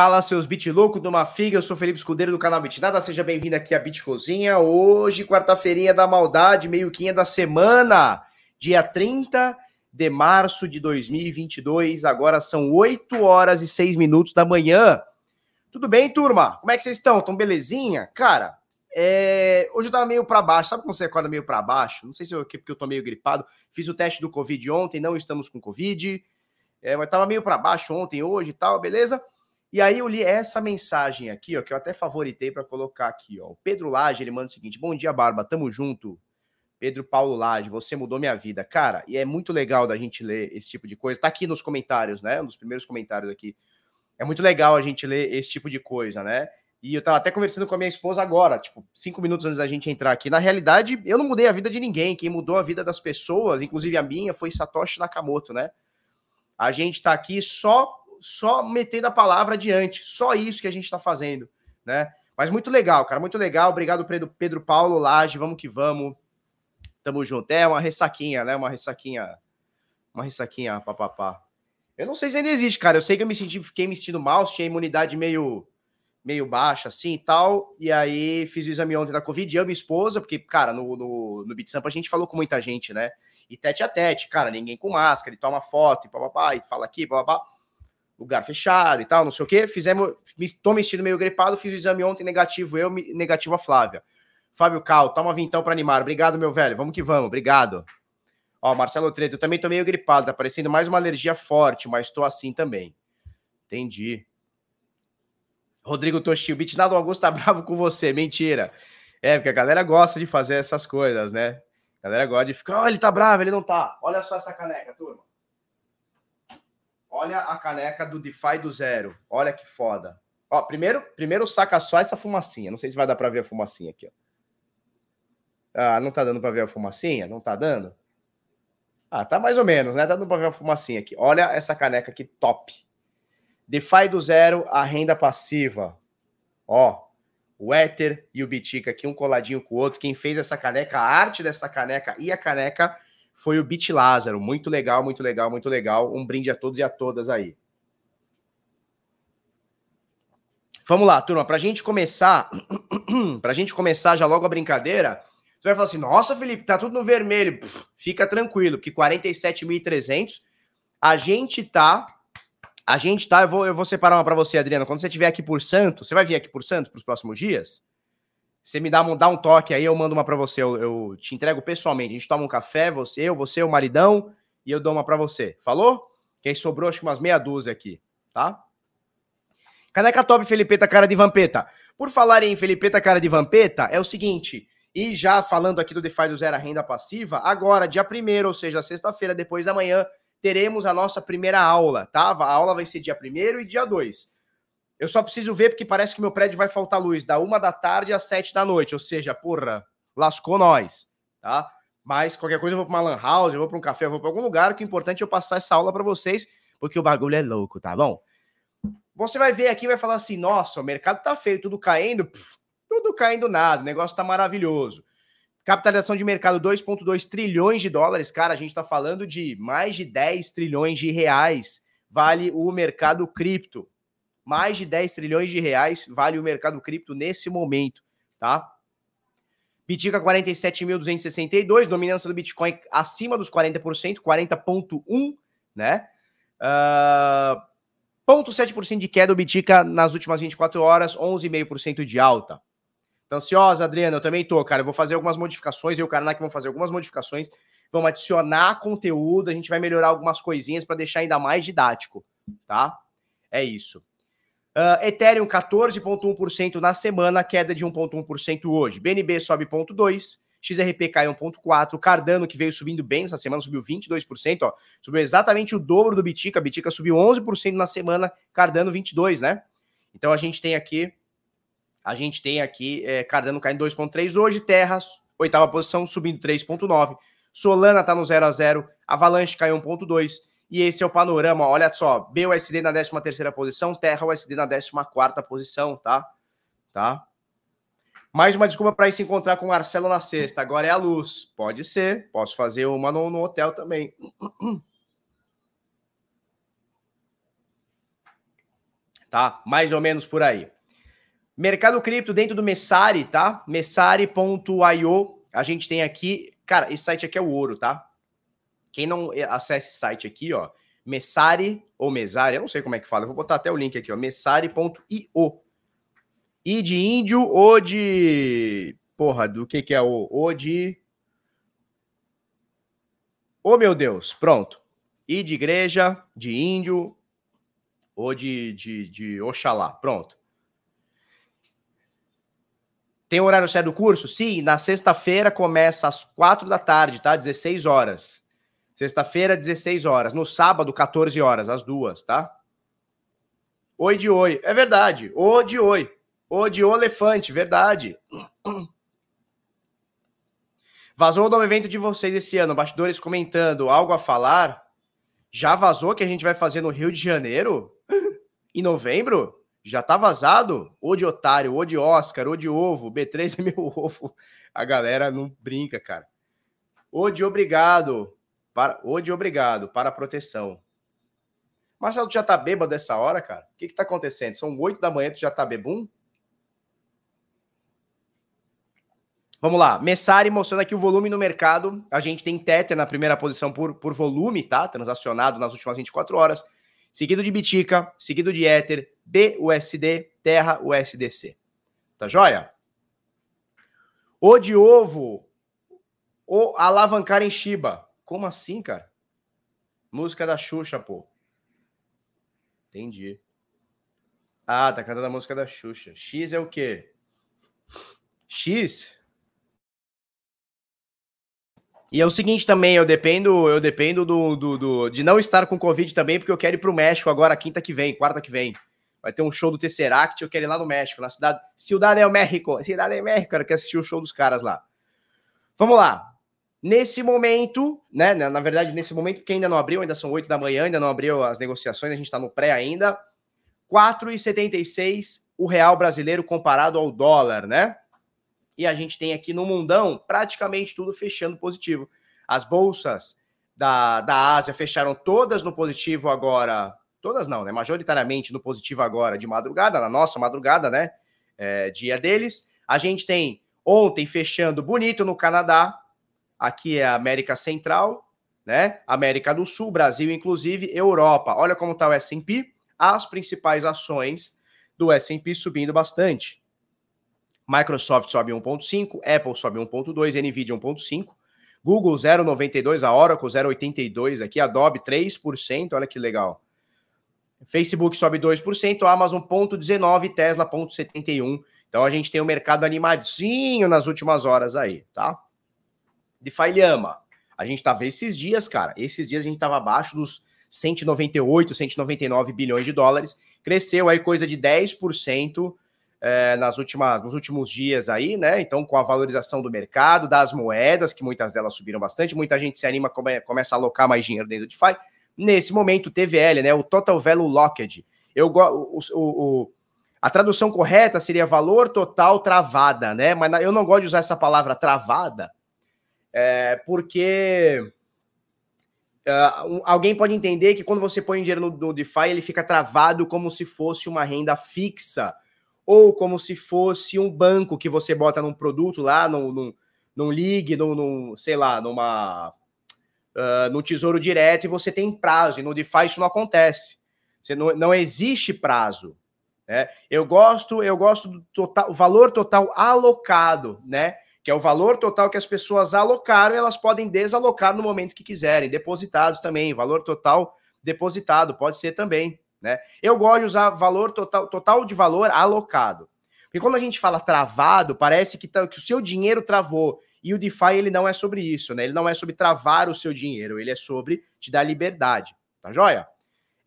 Fala, seus bit louco do Mafiga, eu sou Felipe Escudeiro do canal Bitnada, seja bem-vindo aqui à Bit Cozinha. Hoje, quarta-feirinha da maldade, meio-quinha da semana, dia 30 de março de 2022, agora são 8 horas e 6 minutos da manhã. Tudo bem, turma? Como é que vocês estão? Tão belezinha? Cara, é... hoje eu tava meio para baixo, sabe quando você acorda meio para baixo? Não sei se é porque eu tô meio gripado, fiz o teste do Covid ontem, não estamos com Covid, é, mas tava meio para baixo ontem, hoje e tal, beleza? E aí eu li essa mensagem aqui, ó, que eu até favoritei para colocar aqui, ó. O Pedro Lage, ele manda o seguinte: Bom dia, Barba, tamo junto. Pedro Paulo Lage, você mudou minha vida. Cara, e é muito legal da gente ler esse tipo de coisa. Tá aqui nos comentários, né? Nos primeiros comentários aqui. É muito legal a gente ler esse tipo de coisa, né? E eu tava até conversando com a minha esposa agora, tipo, cinco minutos antes da gente entrar aqui. Na realidade, eu não mudei a vida de ninguém. Quem mudou a vida das pessoas, inclusive a minha, foi Satoshi Nakamoto, né? A gente tá aqui só só metendo a palavra adiante. Só isso que a gente está fazendo, né? Mas muito legal, cara, muito legal. Obrigado, Pedro, Pedro Paulo Laje. Vamos que vamos. Tamo junto. É uma ressaquinha, né? Uma ressaquinha. Uma ressaquinha, papapá. Eu não sei se ainda existe, cara. Eu sei que eu me senti, fiquei me sentindo mal, tinha imunidade meio meio baixa assim e tal. E aí fiz o exame ontem da Covid, eu e minha esposa, porque, cara, no, no, no Beat Sampa a gente falou com muita gente, né? E tete a tete, cara, ninguém com máscara, ele toma foto e papapá, e fala aqui, papapá lugar fechado e tal, não sei o que. Fizemos, tô me sentindo meio gripado, fiz o exame ontem negativo, eu, negativo a Flávia. Fábio Cal, toma vintão para animar. Obrigado, meu velho. Vamos que vamos, obrigado. Ó, Marcelo Treto, eu também tô meio gripado, tá parecendo mais uma alergia forte, mas tô assim também. Entendi. Rodrigo Toshio, Bitnado Augusto tá bravo com você, mentira. É, porque a galera gosta de fazer essas coisas, né? A galera gosta de ficar, oh, ele tá bravo, ele não tá. Olha só essa caneca, turma. Olha a caneca do DeFi do zero. Olha que foda. Ó, primeiro, primeiro saca só essa fumacinha. Não sei se vai dar para ver a fumacinha aqui, ó. Ah, não tá dando para ver a fumacinha? Não tá dando? Ah, tá mais ou menos, né? Tá dando para ver a fumacinha aqui. Olha essa caneca aqui top. DeFi do zero, a renda passiva. Ó, o Ether e o Bitica aqui, um coladinho com o outro. Quem fez essa caneca, a arte dessa caneca e a caneca foi o Bit Lázaro. Muito legal, muito legal, muito legal. Um brinde a todos e a todas aí. Vamos lá, turma, para a gente começar, para a gente começar já logo a brincadeira, você vai falar assim, nossa, Felipe, tá tudo no vermelho. Fica tranquilo, que 47.300, a gente tá, a gente tá, eu vou, eu vou separar uma para você, Adriana, quando você estiver aqui por Santo, você vai vir aqui por Santo para os próximos dias? Você me dá, dá um toque aí, eu mando uma para você. Eu, eu, te entrego pessoalmente. A gente toma um café, você, eu, você, o maridão, e eu dou uma para você. Falou? Quem sobrou, acho que umas meia dúzia aqui, tá? Caneca top, Felipeta, cara de vampeta. Por falar em Felipeta, cara de vampeta, é o seguinte. E já falando aqui do DeFi do Zero Renda Passiva, agora, dia 1 ou seja, sexta-feira, depois da manhã, teremos a nossa primeira aula, tá? A aula vai ser dia 1 e dia 2. Eu só preciso ver porque parece que meu prédio vai faltar luz da uma da tarde às sete da noite. Ou seja, porra, lascou nós, tá? Mas qualquer coisa eu vou para uma lan house, eu vou para um café, eu vou para algum lugar. O que é importante é eu passar essa aula para vocês, porque o bagulho é louco, tá bom? Você vai ver aqui vai falar assim: nossa, o mercado tá feio, tudo caindo. Pff, tudo caindo nada, o negócio tá maravilhoso. Capitalização de mercado 2,2 trilhões de dólares, cara, a gente tá falando de mais de 10 trilhões de reais. Vale o mercado cripto mais de 10 trilhões de reais vale o mercado cripto nesse momento, tá? Bitica 47.262, dominância do Bitcoin acima dos 40%, 40.1, né? Uh, 0,7% de queda o Bitica nas últimas 24 horas, 11,5% de alta. Tá ansiosa, Adriana? Eu também tô, cara. Eu vou fazer algumas modificações, eu e o Karnak vão fazer algumas modificações, vamos adicionar conteúdo, a gente vai melhorar algumas coisinhas para deixar ainda mais didático, tá? É isso. Uh, Ethereum 14,1% na semana, queda de 1,1% hoje. BNB sobe 0,2%, XRP cai 1,4%, Cardano, que veio subindo bem essa semana, subiu 22%, ó, subiu exatamente o dobro do Bitica, Bitica subiu 11% na semana, Cardano 22%, né? Então a gente tem aqui, a gente tem aqui é, Cardano caindo 2,3% hoje, Terra, oitava posição, subindo 3,9%, Solana tá no 0 a 0 Avalanche caiu 1,2%, e esse é o panorama. Olha só, BUSD na 13 terceira posição, Terra USD na 14 quarta posição, tá? Tá? Mais uma desculpa para ir se encontrar com o Marcelo na sexta. Agora é a luz. Pode ser. Posso fazer uma no, no hotel também. Tá? Mais ou menos por aí. Mercado cripto dentro do Messari, tá? Messari.io. A gente tem aqui, cara, esse site aqui é o ouro, tá? Quem não acessa esse site aqui, ó, Messari ou Mesari, eu não sei como é que fala, eu vou botar até o link aqui, ó, messari.io. I de índio ou de. Porra, do que que é o. O de. Oh, meu Deus, pronto. I de igreja, de índio, ou de, de, de Oxalá, pronto. Tem horário certo do curso? Sim, na sexta-feira começa às quatro da tarde, tá? 16 horas. Sexta-feira, 16 horas. No sábado, 14 horas, às duas, tá? Oi de oi. É verdade. O de oi. O de elefante, verdade. Vazou o novo evento de vocês esse ano, bastidores comentando algo a falar. Já vazou que a gente vai fazer no Rio de Janeiro? em novembro? Já tá vazado? Ou de otário, ou de Oscar, ou de ovo, B3 é meu ovo. A galera não brinca, cara. Ou de obrigado, para, ou de obrigado, para a proteção. Marcelo, tu já tá bêbado dessa hora, cara? O que que tá acontecendo? São oito da manhã, tu já tá bebum? Vamos lá, Messari mostrando aqui o volume no mercado. A gente tem Tether na primeira posição por, por volume, tá? Transacionado nas últimas 24 horas seguido de Bitica, seguido de Ether, BUSD, Terra, USDC. Tá joia? O de ovo, o alavancar em Shiba. Como assim, cara? Música da Xuxa, pô. Entendi. Ah, tá cantando a música da Xuxa. X é o quê? X e é o seguinte também, eu dependo, eu dependo do, do, do, de não estar com Covid também, porque eu quero ir para o México agora quinta que vem, quarta que vem. Vai ter um show do Tesseract, eu quero ir lá no México, na cidade Ciudad del México. Cidade del México, eu quero assistir o show dos caras lá. Vamos lá. Nesse momento, né? Na verdade, nesse momento, porque ainda não abriu, ainda são 8 da manhã, ainda não abriu as negociações, a gente está no pré ainda. 4,76 o real brasileiro comparado ao dólar, né? e a gente tem aqui no mundão praticamente tudo fechando positivo. As bolsas da, da Ásia fecharam todas no positivo agora, todas não, né? Majoritariamente no positivo agora de madrugada, na nossa madrugada, né? É, dia deles. A gente tem ontem fechando bonito no Canadá, aqui é a América Central, né? América do Sul, Brasil, inclusive, Europa. Olha como está o S&P, as principais ações do S&P subindo bastante. Microsoft sobe 1,5, Apple sobe 1,2, Nvidia 1,5, Google 0,92, a Oracle 0,82 aqui, Adobe 3%, olha que legal. Facebook sobe 2%, Amazon 0,19, Tesla 0,71. Então a gente tem o um mercado animadinho nas últimas horas aí, tá? De Lhama. A gente tava esses dias, cara, esses dias a gente tava abaixo dos 198, 199 bilhões de dólares, cresceu aí coisa de 10% é, nas últimas, nos últimos dias aí, né? Então, com a valorização do mercado, das moedas, que muitas delas subiram bastante, muita gente se anima, come, começa a alocar mais dinheiro dentro do DeFi. Nesse momento, o TVL, né? O Total Value Locked. Eu o, o, o, a tradução correta seria valor total travada, né? Mas eu não gosto de usar essa palavra travada, é, porque Uh, alguém pode entender que quando você põe dinheiro no, no, DeFi, ele fica travado como se fosse uma renda fixa, ou como se fosse um banco que você bota num produto lá, num, num, num ligue, num, num, sei lá, numa uh, no tesouro direto e você tem prazo, e no DeFi isso não acontece. Você não, não existe prazo. Né? Eu gosto, eu gosto do total, valor total alocado, né? Que é o valor total que as pessoas alocaram elas podem desalocar no momento que quiserem. Depositados também, valor total depositado, pode ser também. Né? Eu gosto de usar valor total, total de valor alocado. Porque quando a gente fala travado, parece que, tá, que o seu dinheiro travou. E o DeFi ele não é sobre isso, né? Ele não é sobre travar o seu dinheiro, ele é sobre te dar liberdade. Tá joia?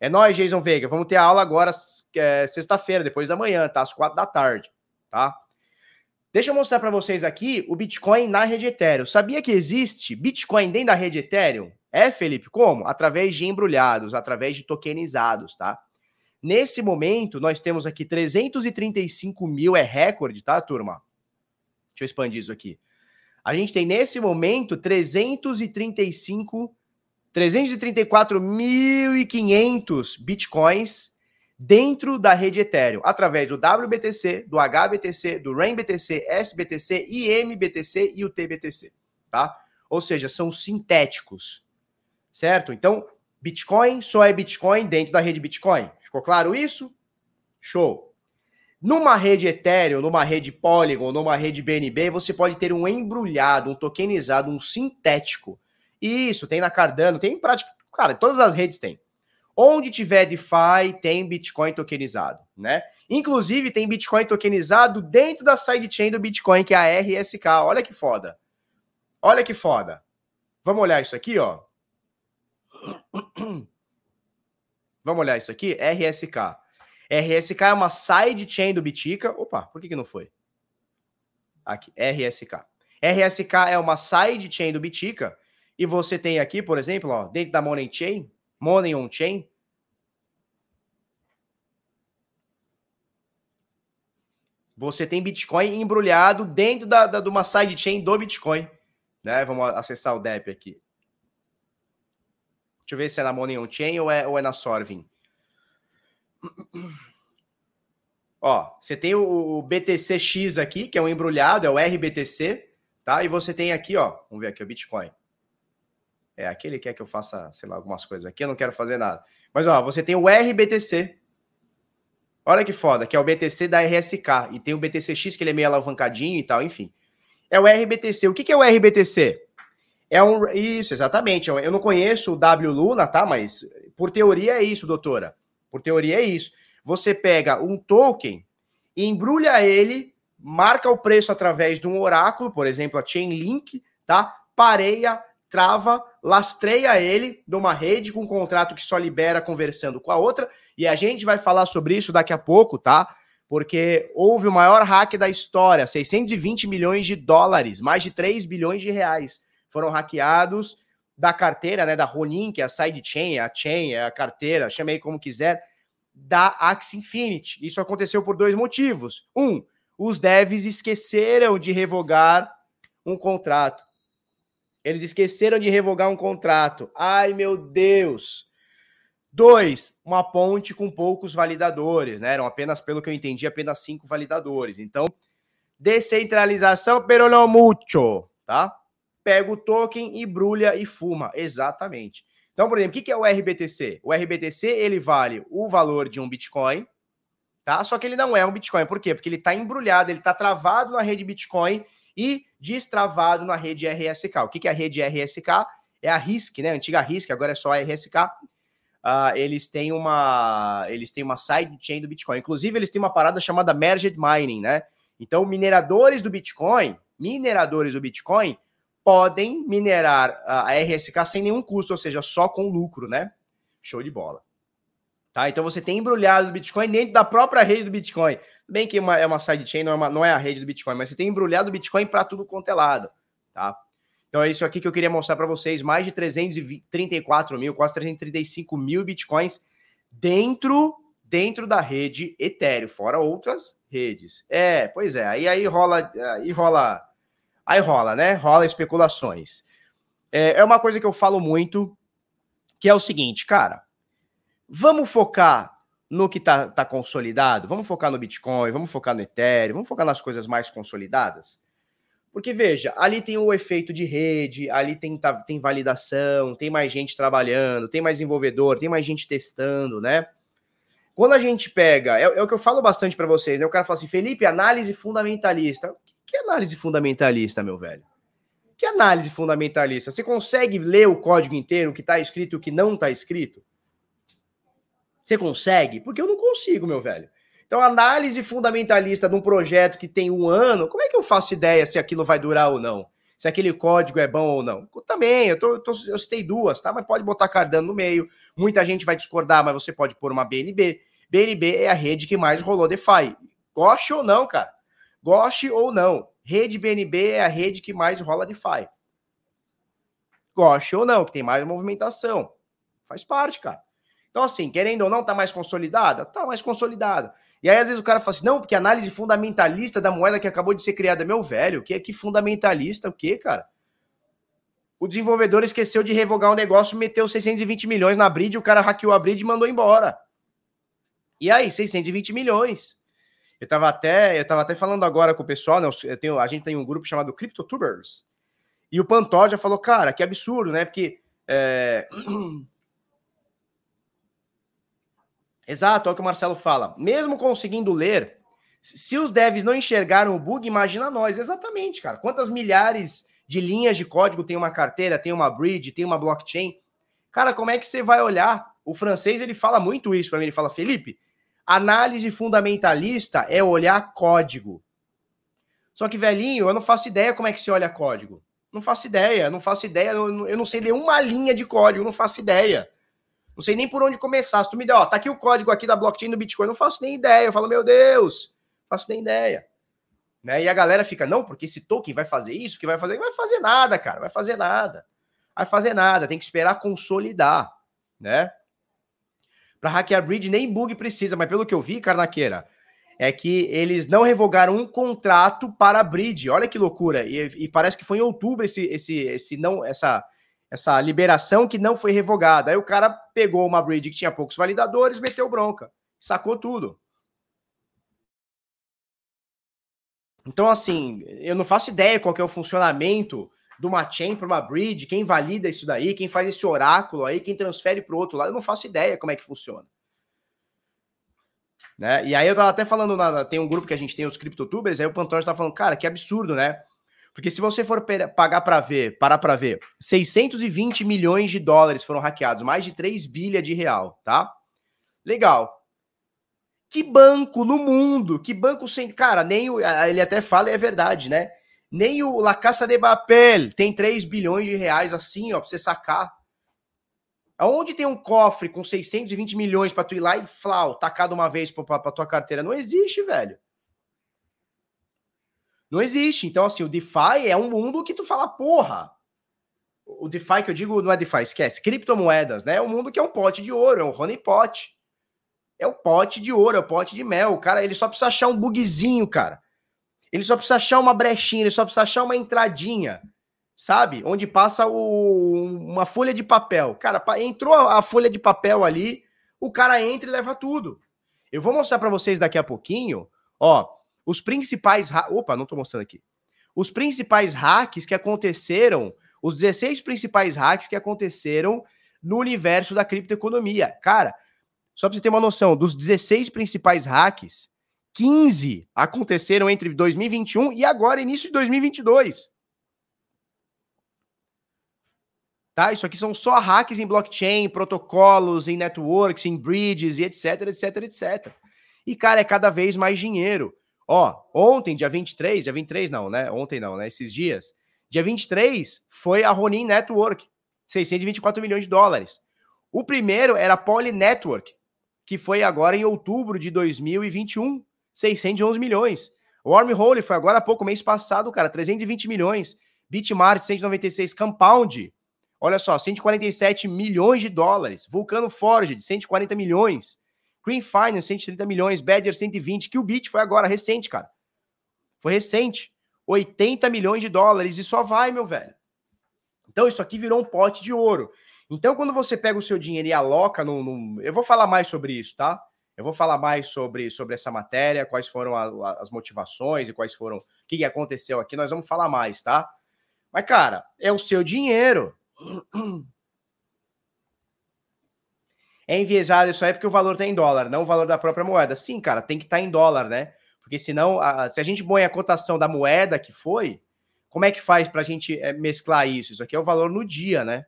É nóis, Jason Veiga. Vamos ter a aula agora, é, sexta-feira, depois da manhã, tá? Às quatro da tarde, tá? Deixa eu mostrar para vocês aqui o Bitcoin na rede Ethereum. Sabia que existe Bitcoin dentro da rede Ethereum? É, Felipe, como? Através de embrulhados, através de tokenizados, tá? Nesse momento, nós temos aqui 335 mil, é recorde, tá, turma? Deixa eu expandir isso aqui. A gente tem nesse momento 335, 334.500 bitcoins dentro da rede Ethereum, através do WBTC, do HBTC, do RainBTC, SBTC, IMBTC e o TBTC, tá? Ou seja, são sintéticos, certo? Então, Bitcoin só é Bitcoin dentro da rede Bitcoin. Ficou claro isso? Show. Numa rede Ethereum, numa rede Polygon, numa rede BNB, você pode ter um embrulhado, um tokenizado, um sintético. Isso, tem na Cardano, tem em prática. Cara, todas as redes tem. Onde tiver DeFi, tem Bitcoin tokenizado, né? Inclusive, tem Bitcoin tokenizado dentro da sidechain do Bitcoin, que é a RSK. Olha que foda. Olha que foda. Vamos olhar isso aqui, ó. Vamos olhar isso aqui, RSK. RSK é uma sidechain do Bitica. Opa, por que, que não foi? Aqui, RSK. RSK é uma sidechain do Bitica. E você tem aqui, por exemplo, ó, dentro da Money Chain, Money on Chain. Você tem Bitcoin embrulhado dentro da, da, de uma sidechain do Bitcoin. Né? Vamos acessar o DEP aqui. Deixa eu ver se é na Money on Chain ou é, ou é na Sorvin. Ó, você tem o, o BTCX aqui, que é um embrulhado, é o RBTC, tá? E você tem aqui, ó, vamos ver aqui o Bitcoin. É, aqui ele quer que eu faça, sei lá, algumas coisas aqui, eu não quero fazer nada. Mas, ó, você tem o RBTC. Olha que foda, que é o BTC da RSK. E tem o BTCX, que ele é meio alavancadinho e tal, enfim. É o RBTC. O que, que é o RBTC? É um. Isso, exatamente. Eu não conheço o W Luna, tá? Mas por teoria é isso, doutora. Por teoria é isso. Você pega um token, embrulha ele, marca o preço através de um oráculo, por exemplo, a Chainlink, tá? Pareia, trava, lastreia ele numa rede com um contrato que só libera conversando com a outra, e a gente vai falar sobre isso daqui a pouco, tá? Porque houve o maior hack da história, 620 milhões de dólares, mais de 3 bilhões de reais foram hackeados da carteira, né, da Ronin, que é a sidechain, é a chain, é a carteira, chamei como quiser, da Axie Infinity. Isso aconteceu por dois motivos. Um, os devs esqueceram de revogar um contrato. Eles esqueceram de revogar um contrato. Ai, meu Deus! Dois, uma ponte com poucos validadores, né? Eram apenas, pelo que eu entendi, apenas cinco validadores. Então, descentralização, pero no mucho, tá? Pega o token, embrulha e fuma. Exatamente. Então, por exemplo, o que é o RBTC? O RBTC, ele vale o valor de um Bitcoin, tá? Só que ele não é um Bitcoin. Por quê? Porque ele está embrulhado, ele está travado na rede Bitcoin e destravado na rede RSK. O que é a rede RSK? É a RISC, né? A antiga RISC, agora é só a RSK. Uh, ah, eles têm uma eles têm uma sidechain do Bitcoin. Inclusive, eles têm uma parada chamada Merged Mining, né? Então, mineradores do Bitcoin, mineradores do Bitcoin, podem minerar a RSK sem nenhum custo, ou seja, só com lucro, né? Show de bola. Tá? Então você tem embrulhado o Bitcoin dentro da própria rede do Bitcoin. Bem que uma, é uma sidechain, não, é uma, não é a rede do Bitcoin, mas você tem embrulhado o Bitcoin para tudo quanto é lado. Tá? Então é isso aqui que eu queria mostrar para vocês. Mais de 334 mil, quase 335 mil Bitcoins dentro, dentro da rede Ethereum, fora outras redes. É, pois é, aí, aí rola, aí rola, aí rola, né? Rola especulações. É, é uma coisa que eu falo muito, que é o seguinte, cara, Vamos focar no que está tá consolidado? Vamos focar no Bitcoin, vamos focar no Ethereum, vamos focar nas coisas mais consolidadas? Porque, veja, ali tem o efeito de rede, ali tem, tá, tem validação, tem mais gente trabalhando, tem mais desenvolvedor, tem mais gente testando, né? Quando a gente pega, é, é o que eu falo bastante para vocês, né? O cara fala assim, Felipe, análise fundamentalista. Que análise fundamentalista, meu velho? Que análise fundamentalista? Você consegue ler o código inteiro, o que está escrito e o que não está escrito? Você consegue? Porque eu não consigo, meu velho. Então, análise fundamentalista de um projeto que tem um ano, como é que eu faço ideia se aquilo vai durar ou não? Se aquele código é bom ou não? Também, eu, tô, eu, tô, eu citei duas, tá? Mas pode botar Cardano no meio. Muita gente vai discordar, mas você pode pôr uma BNB. BNB é a rede que mais rolou DeFi. Goste ou não, cara. Goste ou não. Rede BNB é a rede que mais rola DeFi. Goste ou não, que tem mais movimentação. Faz parte, cara. Então, assim, querendo ou não, tá mais consolidada? Tá mais consolidada. E aí, às vezes, o cara fala assim: não, porque análise fundamentalista da moeda que acabou de ser criada, meu velho, que é que fundamentalista, o quê, cara? O desenvolvedor esqueceu de revogar um negócio, meteu 620 milhões na bridge, o cara hackeou a bridge e mandou embora. E aí, 620 milhões. Eu tava até, eu tava até falando agora com o pessoal, né? Eu tenho, a gente tem um grupo chamado CryptoTubers. E o Pantó já falou, cara, que absurdo, né? Porque. É... Exato, é o que o Marcelo fala. Mesmo conseguindo ler, se os devs não enxergaram o bug, imagina nós. Exatamente, cara. Quantas milhares de linhas de código tem uma carteira, tem uma bridge, tem uma blockchain? Cara, como é que você vai olhar? O francês ele fala muito isso para mim. Ele fala, Felipe, análise fundamentalista é olhar código. Só que, velhinho, eu não faço ideia como é que se olha código. Não faço ideia, não faço ideia. Eu não sei ler uma linha de código, não faço ideia. Não sei nem por onde começar. Se tu me der, ó, tá aqui o código aqui da blockchain do Bitcoin, não faço nem ideia. Eu falo, meu Deus, faço nem ideia. Né? E a galera fica, não, porque esse token vai fazer isso, que vai fazer. Não vai fazer nada, cara, vai fazer nada. Vai fazer nada, tem que esperar consolidar, né? Para hackear bridge, nem bug precisa, mas pelo que eu vi, Carnaqueira, é que eles não revogaram um contrato para a bridge. Olha que loucura. E, e, parece que foi em outubro esse, esse, esse não, essa, essa liberação que não foi revogada. Aí o cara pegou uma bridge que tinha poucos validadores, meteu bronca, sacou tudo. Então, assim, eu não faço ideia qual é o funcionamento de uma chain para uma bridge, quem valida isso daí, quem faz esse oráculo aí, quem transfere para o outro lado, eu não faço ideia como é que funciona. Né? E aí eu tava até falando, na, tem um grupo que a gente tem, os criptotubers, aí o Pantor tá falando, cara, que absurdo, né? Porque se você for pagar para ver, parar para ver, 620 milhões de dólares foram hackeados, mais de 3 bilhas de real, tá? Legal. Que banco no mundo, que banco sem. Cara, nem o. Ele até fala, e é verdade, né? Nem o La Caça de Papel tem 3 bilhões de reais assim, ó, pra você sacar. Aonde tem um cofre com 620 milhões para tu ir lá e flau, tacar de uma vez pra, pra, pra tua carteira? Não existe, velho. Não existe. Então, assim, o DeFi é um mundo que tu fala, porra. O DeFi que eu digo não é DeFi, esquece. Criptomoedas, né? É um mundo que é um pote de ouro, é um honeypot. É um pote de ouro, é um pote de mel. O cara, ele só precisa achar um bugzinho, cara. Ele só precisa achar uma brechinha, ele só precisa achar uma entradinha, sabe? Onde passa o, uma folha de papel. Cara, entrou a, a folha de papel ali, o cara entra e leva tudo. Eu vou mostrar para vocês daqui a pouquinho, ó, os principais. Opa, não tô mostrando aqui. Os principais hacks que aconteceram, os 16 principais hacks que aconteceram no universo da criptoeconomia. Cara, só para você ter uma noção, dos 16 principais hacks, 15 aconteceram entre 2021 e agora, início de 2022. Tá? Isso aqui são só hacks em blockchain, protocolos, em networks, em bridges e etc, etc, etc. E, cara, é cada vez mais dinheiro. Ó, ontem, dia 23, dia 23 não, né? Ontem não, né? Esses dias. Dia 23 foi a Ronin Network, 624 milhões de dólares. O primeiro era a Poly Network, que foi agora em outubro de 2021. 611 milhões. Wormhole foi agora há pouco, mês passado, cara, 320 milhões. Bitmart, 196. Compound, olha só, 147 milhões de dólares. Vulcano Forge, 140 milhões. Green Finance, 130 milhões. Badger, 120. Qubit foi agora, recente, cara. Foi recente. 80 milhões de dólares e só vai, meu velho. Então, isso aqui virou um pote de ouro. Então, quando você pega o seu dinheiro e aloca no, no... Eu vou falar mais sobre isso, tá? Eu vou falar mais sobre, sobre essa matéria, quais foram a, as motivações e quais foram. O que, que aconteceu aqui, nós vamos falar mais, tá? Mas, cara, é o seu dinheiro. É enviesado isso aí porque o valor está em dólar, não o valor da própria moeda. Sim, cara, tem que estar tá em dólar, né? Porque senão, a, se a gente põe a cotação da moeda que foi, como é que faz para a gente é, mesclar isso? Isso aqui é o valor no dia, né?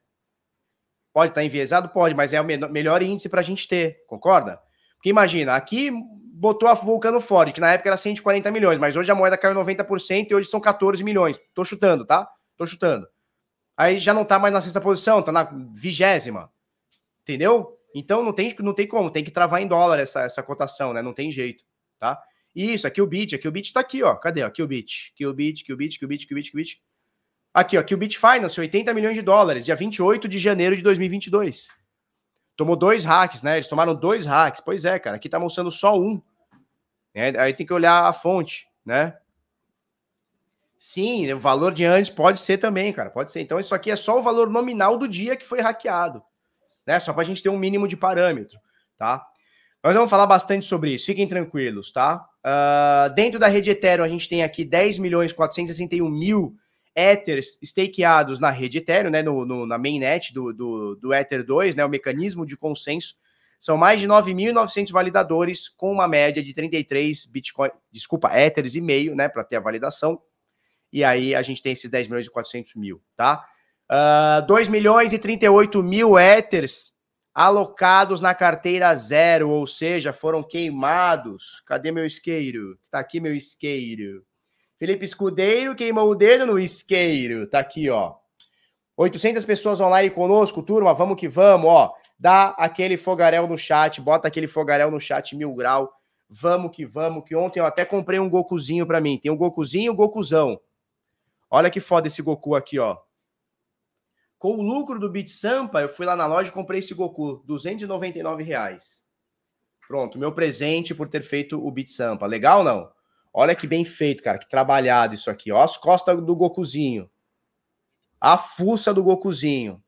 Pode estar tá enviesado? Pode, mas é o melhor índice para a gente ter, concorda? Porque imagina, aqui botou a Vulcano Ford, que na época era 140 milhões, mas hoje a moeda caiu 90% e hoje são 14 milhões. Tô chutando, tá? Tô chutando. Aí já não tá mais na sexta posição, tá na vigésima. Entendeu? Então não tem, não tem como, tem que travar em dólar essa, essa cotação, né? Não tem jeito, tá? Isso, aqui o bit, aqui o bit tá aqui, ó. Cadê? Aqui o bit, aqui o bit, aqui o bit, aqui o bit, aqui o bit, aqui o bit. Aqui, ó, aqui o Bit Finance, 80 milhões de dólares, dia 28 de janeiro de 2022. Tomou dois hacks, né? Eles tomaram dois hacks. Pois é, cara. Aqui tá mostrando só um. É, aí tem que olhar a fonte, né? Sim, o valor de antes pode ser também, cara. Pode ser. Então, isso aqui é só o valor nominal do dia que foi hackeado, né? Só para a gente ter um mínimo de parâmetro, tá? Nós vamos falar bastante sobre isso, fiquem tranquilos, tá? Uh, dentro da rede Ethereum, a gente tem aqui 10 milhões 461 mil Ethers stakeados na rede Ethereum, né, no, no, na mainnet do, do, do Ether 2, né, o mecanismo de consenso. São mais de 9.900 validadores, com uma média de 33 Bitcoin, desculpa, Ethers e meio, né, para ter a validação. E aí a gente tem esses 10 milhões e 400 mil, tá? Uh, ah, 2 milhões e 38 mil Ethers alocados na carteira zero, ou seja, foram queimados. Cadê meu isqueiro? Tá aqui meu isqueiro. Felipe Escudeiro queimou o dedo no isqueiro. Tá aqui, ó. 800 pessoas online conosco, turma. Vamos que vamos, ó. Dá aquele fogaréu no chat, bota aquele fogaréu no chat mil grau. Vamos que vamos, que ontem eu até comprei um Gokuzinho para mim. Tem um Gokuzinho e um Gokuzão. Olha que foda esse Goku aqui, ó. Com o lucro do Bit Sampa, eu fui lá na loja e comprei esse Goku, 299 reais. Pronto, meu presente por ter feito o Bit Sampa. Legal não? Olha que bem feito, cara, que trabalhado isso aqui. Ó as costas do Gokuzinho. A fuça do Gokuzinho.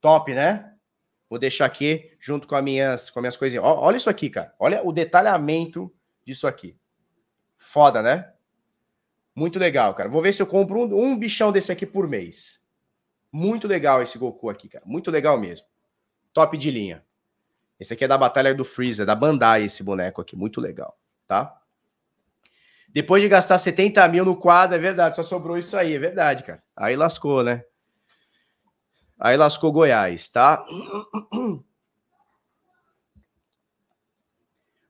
Top, né? Vou deixar aqui junto com, as minhas, com as minhas coisinhas. Ó, olha isso aqui, cara. Olha o detalhamento disso aqui. Foda, né? Muito legal, cara. Vou ver se eu compro um, um bichão desse aqui por mês. Muito legal esse Goku aqui, cara. Muito legal mesmo. Top de linha. Esse aqui é da Batalha do Freezer, da Bandai, esse boneco aqui. Muito legal, tá? Depois de gastar 70 mil no quadro, é verdade, só sobrou isso aí, é verdade, cara. Aí lascou, né? Aí lascou Goiás, tá?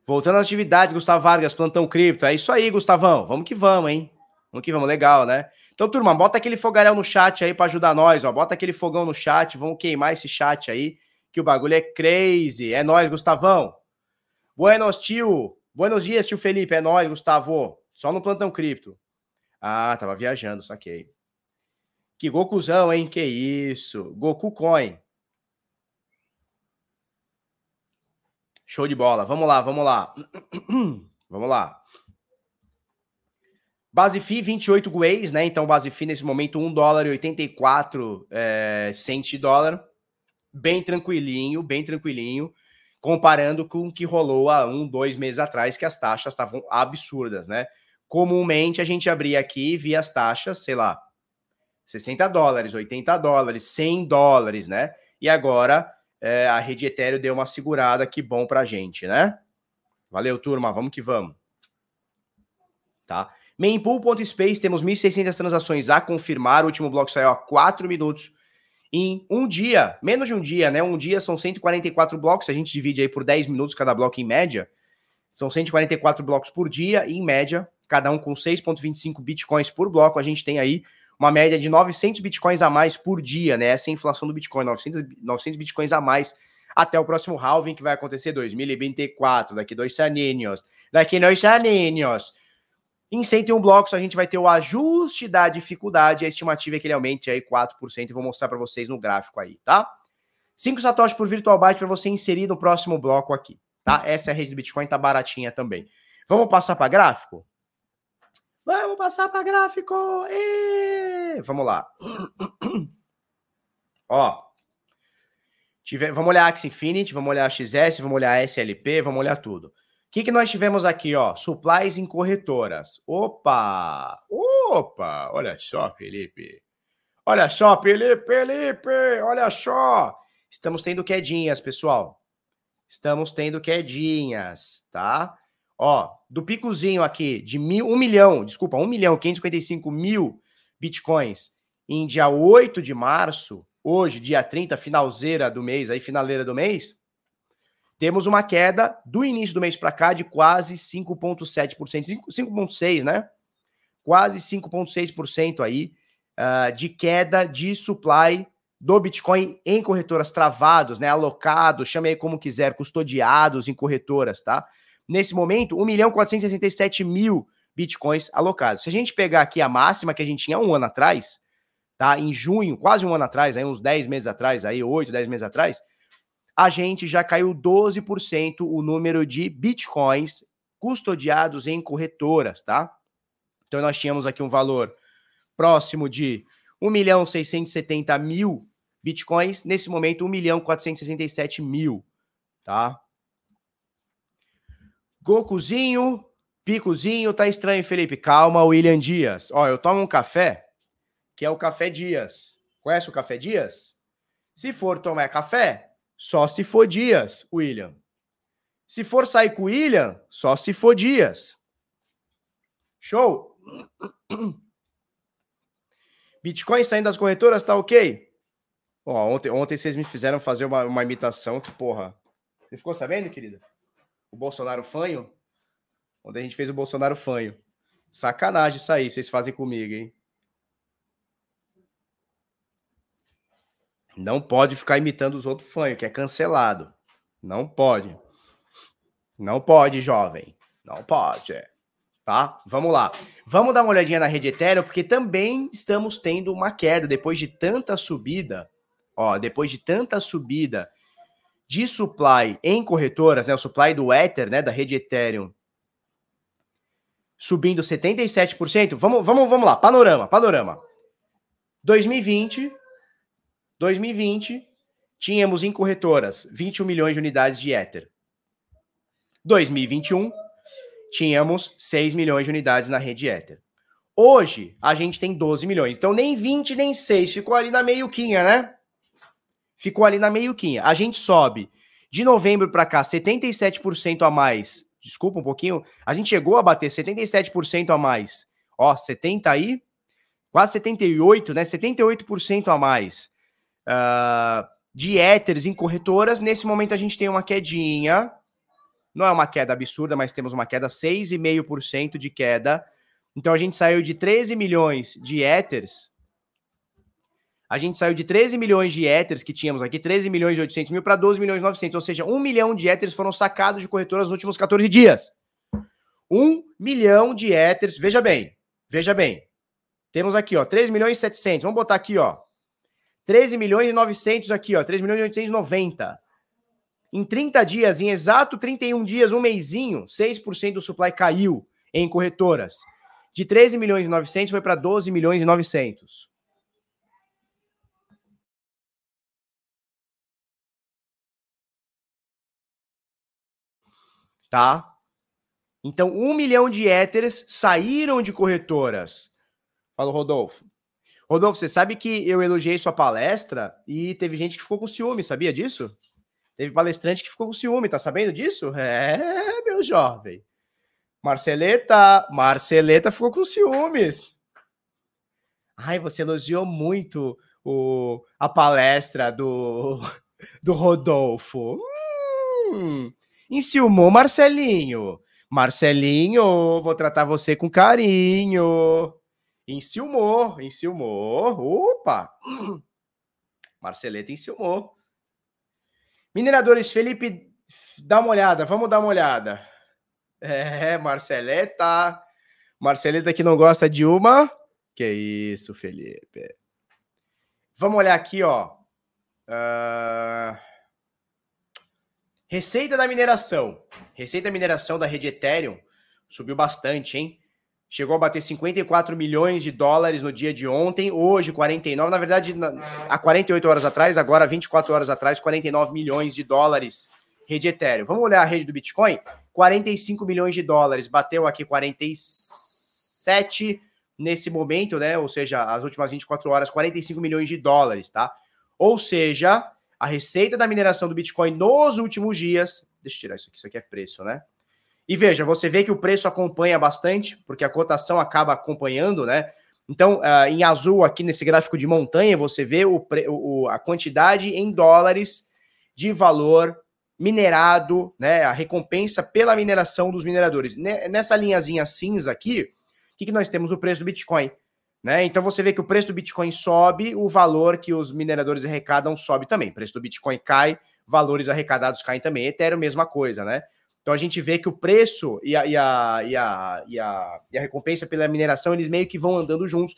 Voltando às atividades, Gustavo Vargas, plantão cripto. É isso aí, Gustavão. Vamos que vamos, hein? Vamos que vamos, legal, né? Então, turma, bota aquele fogaréu no chat aí para ajudar nós, ó. Bota aquele fogão no chat, vamos queimar esse chat aí, que o bagulho é crazy. É nós, Gustavão. Buenos, tio. Buenos dias, tio Felipe. É nós, Gustavo. Só no plantão cripto. Ah, tava viajando, saquei. Que Gokuzão, hein? Que isso. Goku Coin. Show de bola. Vamos lá, vamos lá. vamos lá. Base FI 28 gueis, né? Então, base FI nesse momento 1 dólar e 84 é, centes de dólar. Bem tranquilinho, bem tranquilinho, comparando com o que rolou há um, dois meses atrás, que as taxas estavam absurdas, né? Comumente a gente abria aqui e via as taxas, sei lá, 60 dólares, 80 dólares, 100 dólares, né? E agora é, a rede Ethereum deu uma segurada, que bom pra gente, né? Valeu, turma, vamos que vamos. Tá? Mempool.space, temos 1.600 transações a confirmar. O último bloco saiu há 4 minutos. Em um dia, menos de um dia, né? Um dia são 144 blocos. A gente divide aí por 10 minutos cada bloco em média. São 144 blocos por dia, em média, cada um com 6,25 bitcoins por bloco. A gente tem aí uma média de 900 bitcoins a mais por dia, né? Essa é a inflação do Bitcoin, 900, 900 bitcoins a mais até o próximo halving que vai acontecer 2024, daqui dois aninhos. Daqui dois aninhos. Em 101 blocos, a gente vai ter o ajuste da dificuldade. A estimativa é que ele aumente aí 4%. E vou mostrar para vocês no gráfico aí, tá? 5 satoshis por virtual byte para você inserir no próximo bloco aqui, tá? Essa é a rede do Bitcoin, tá baratinha também. Vamos passar para gráfico? Vamos passar para gráfico! E... Vamos lá. Ó. Tive... Vamos olhar Axie Infinity, vamos olhar XS, vamos olhar SLP, vamos olhar tudo que, que nós tivemos aqui, ó? Supplies em corretoras. Opa! Opa! Olha só, Felipe. Olha só, Felipe, Felipe, olha só. Estamos tendo quedinhas, pessoal. Estamos tendo quedinhas, tá? Ó, do picozinho aqui de mil, um milhão, desculpa, um milhão, 555 mil bitcoins em dia 8 de março, hoje, dia 30, finalzeira do mês, aí finaleira do mês, temos uma queda do início do mês para cá de quase 5,7%, 5,6%, né? Quase 5,6% aí uh, de queda de supply do Bitcoin em corretoras travados, né? Alocados, chame aí como quiser, custodiados em corretoras, tá? Nesse momento, 1 milhão 467 mil Bitcoins alocados. Se a gente pegar aqui a máxima que a gente tinha um ano atrás, tá? Em junho, quase um ano atrás, aí uns 10 meses atrás, aí 8, 10 meses atrás, a gente já caiu 12% o número de bitcoins custodiados em corretoras, tá? Então nós tínhamos aqui um valor próximo de 1 milhão 670 mil bitcoins, nesse momento 1 milhão 467 mil, tá? Gokuzinho, picozinho, tá estranho, Felipe. Calma, William Dias. Ó, eu tomo um café, que é o Café Dias. Conhece o Café Dias? Se for tomar café, só se for Dias, William. Se for sair com o William, só se for Dias. Show? Bitcoin saindo das corretoras, tá ok? Ó, ontem, ontem vocês me fizeram fazer uma, uma imitação que, porra. Você ficou sabendo, querida? O Bolsonaro fanho? Ontem a gente fez o Bolsonaro fanho. Sacanagem isso aí, vocês fazem comigo, hein? Não pode ficar imitando os outros fanhos, que é cancelado. Não pode. Não pode, jovem. Não pode. Tá? Vamos lá. Vamos dar uma olhadinha na rede Ethereum, porque também estamos tendo uma queda depois de tanta subida. Ó, depois de tanta subida de supply em corretoras, né? O supply do Ether, né? Da rede Ethereum subindo 77%. Vamos, vamos, vamos lá. Panorama, panorama. 2020, 2020, tínhamos em corretoras 21 milhões de unidades de Ether. 2021, tínhamos 6 milhões de unidades na rede Ether. Hoje, a gente tem 12 milhões. Então, nem 20, nem 6. Ficou ali na meiuquinha, né? Ficou ali na meiuquinha. A gente sobe de novembro para cá 77% a mais. Desculpa um pouquinho. A gente chegou a bater 77% a mais. Ó, 70 aí, quase 78, né? 78% a mais uh, de éteres em corretoras. Nesse momento a gente tem uma quedinha. Não é uma queda absurda, mas temos uma queda 6,5% de queda. Então a gente saiu de 13 milhões de éteres. A gente saiu de 13 milhões de éteres que tínhamos aqui, 13 milhões e 800 mil, para 12 milhões e 900. Ou seja, 1 milhão de éteres foram sacados de corretoras nos últimos 14 dias. 1 milhão de éteres. Veja bem, veja bem. Temos aqui, ó, 3 milhões e 700. Vamos botar aqui, ó. 13 milhões e 900 aqui, ó, 3 milhões e 890. Em 30 dias, em exato 31 dias, um mêsinho, 6% do supply caiu em corretoras. De 13 milhões e 900 foi para 12 milhões e 900. Tá? Então, um milhão de éteres saíram de corretoras. Fala, Rodolfo. Rodolfo, você sabe que eu elogiei sua palestra e teve gente que ficou com ciúme, sabia disso? Teve palestrante que ficou com ciúme, tá sabendo disso? É, meu jovem. Marceleta, Marceleta ficou com ciúmes. Ai, você elogiou muito o, a palestra do, do Rodolfo. Hum, enciumou Marcelinho. Marcelinho, vou tratar você com carinho. Enciumou, enciumou. Opa! Marceleta enciumou. Mineradores, Felipe, dá uma olhada, vamos dar uma olhada. É, Marceleta. Marceleta que não gosta de uma. Que isso, Felipe. Vamos olhar aqui, ó. Uh... Receita da mineração. Receita da mineração da rede Ethereum subiu bastante, hein? Chegou a bater 54 milhões de dólares no dia de ontem, hoje 49, na verdade, há 48 horas atrás, agora 24 horas atrás, 49 milhões de dólares rede Ethereum. Vamos olhar a rede do Bitcoin? 45 milhões de dólares, bateu aqui 47 nesse momento, né? Ou seja, as últimas 24 horas, 45 milhões de dólares, tá? Ou seja, a receita da mineração do Bitcoin nos últimos dias, deixa eu tirar isso aqui, isso aqui é preço, né? E veja, você vê que o preço acompanha bastante, porque a cotação acaba acompanhando, né? Então, uh, em azul, aqui nesse gráfico de montanha, você vê o, o, a quantidade em dólares de valor minerado, né? A recompensa pela mineração dos mineradores. Nessa linhazinha cinza aqui, o que, que nós temos? O preço do Bitcoin. Né? Então você vê que o preço do Bitcoin sobe, o valor que os mineradores arrecadam sobe também. O preço do Bitcoin cai, valores arrecadados caem também. Ethereum, mesma coisa, né? Então a gente vê que o preço e a, e a, e a, e a, e a recompensa pela mineração, eles meio que vão andando juntos.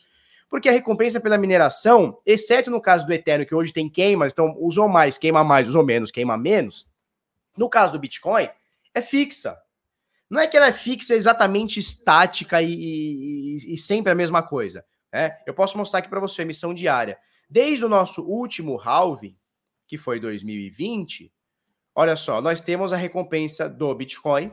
Porque a recompensa pela mineração, exceto no caso do Ethereum, que hoje tem queimas, então usou mais, queima mais, usou menos, queima menos. No caso do Bitcoin, é fixa. Não é que ela é fixa exatamente estática e, e, e sempre a mesma coisa. Né? Eu posso mostrar aqui para você emissão diária. Desde o nosso último halving, que foi 2020, Olha só, nós temos a recompensa do Bitcoin,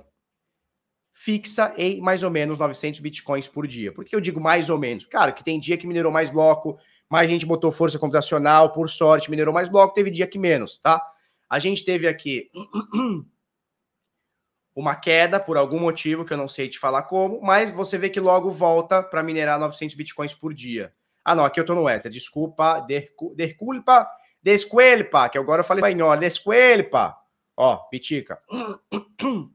fixa em mais ou menos 900 bitcoins por dia. Por que eu digo mais ou menos? Cara, que tem dia que minerou mais bloco, mais gente botou força computacional, por sorte, minerou mais bloco, teve dia que menos, tá? A gente teve aqui uma queda por algum motivo que eu não sei te falar como, mas você vê que logo volta para minerar 900 bitcoins por dia. Ah, não, aqui eu tô no Ether, desculpa, desculpa, desculpa, que agora eu falei espanhol, desculpa. Ó, pitica.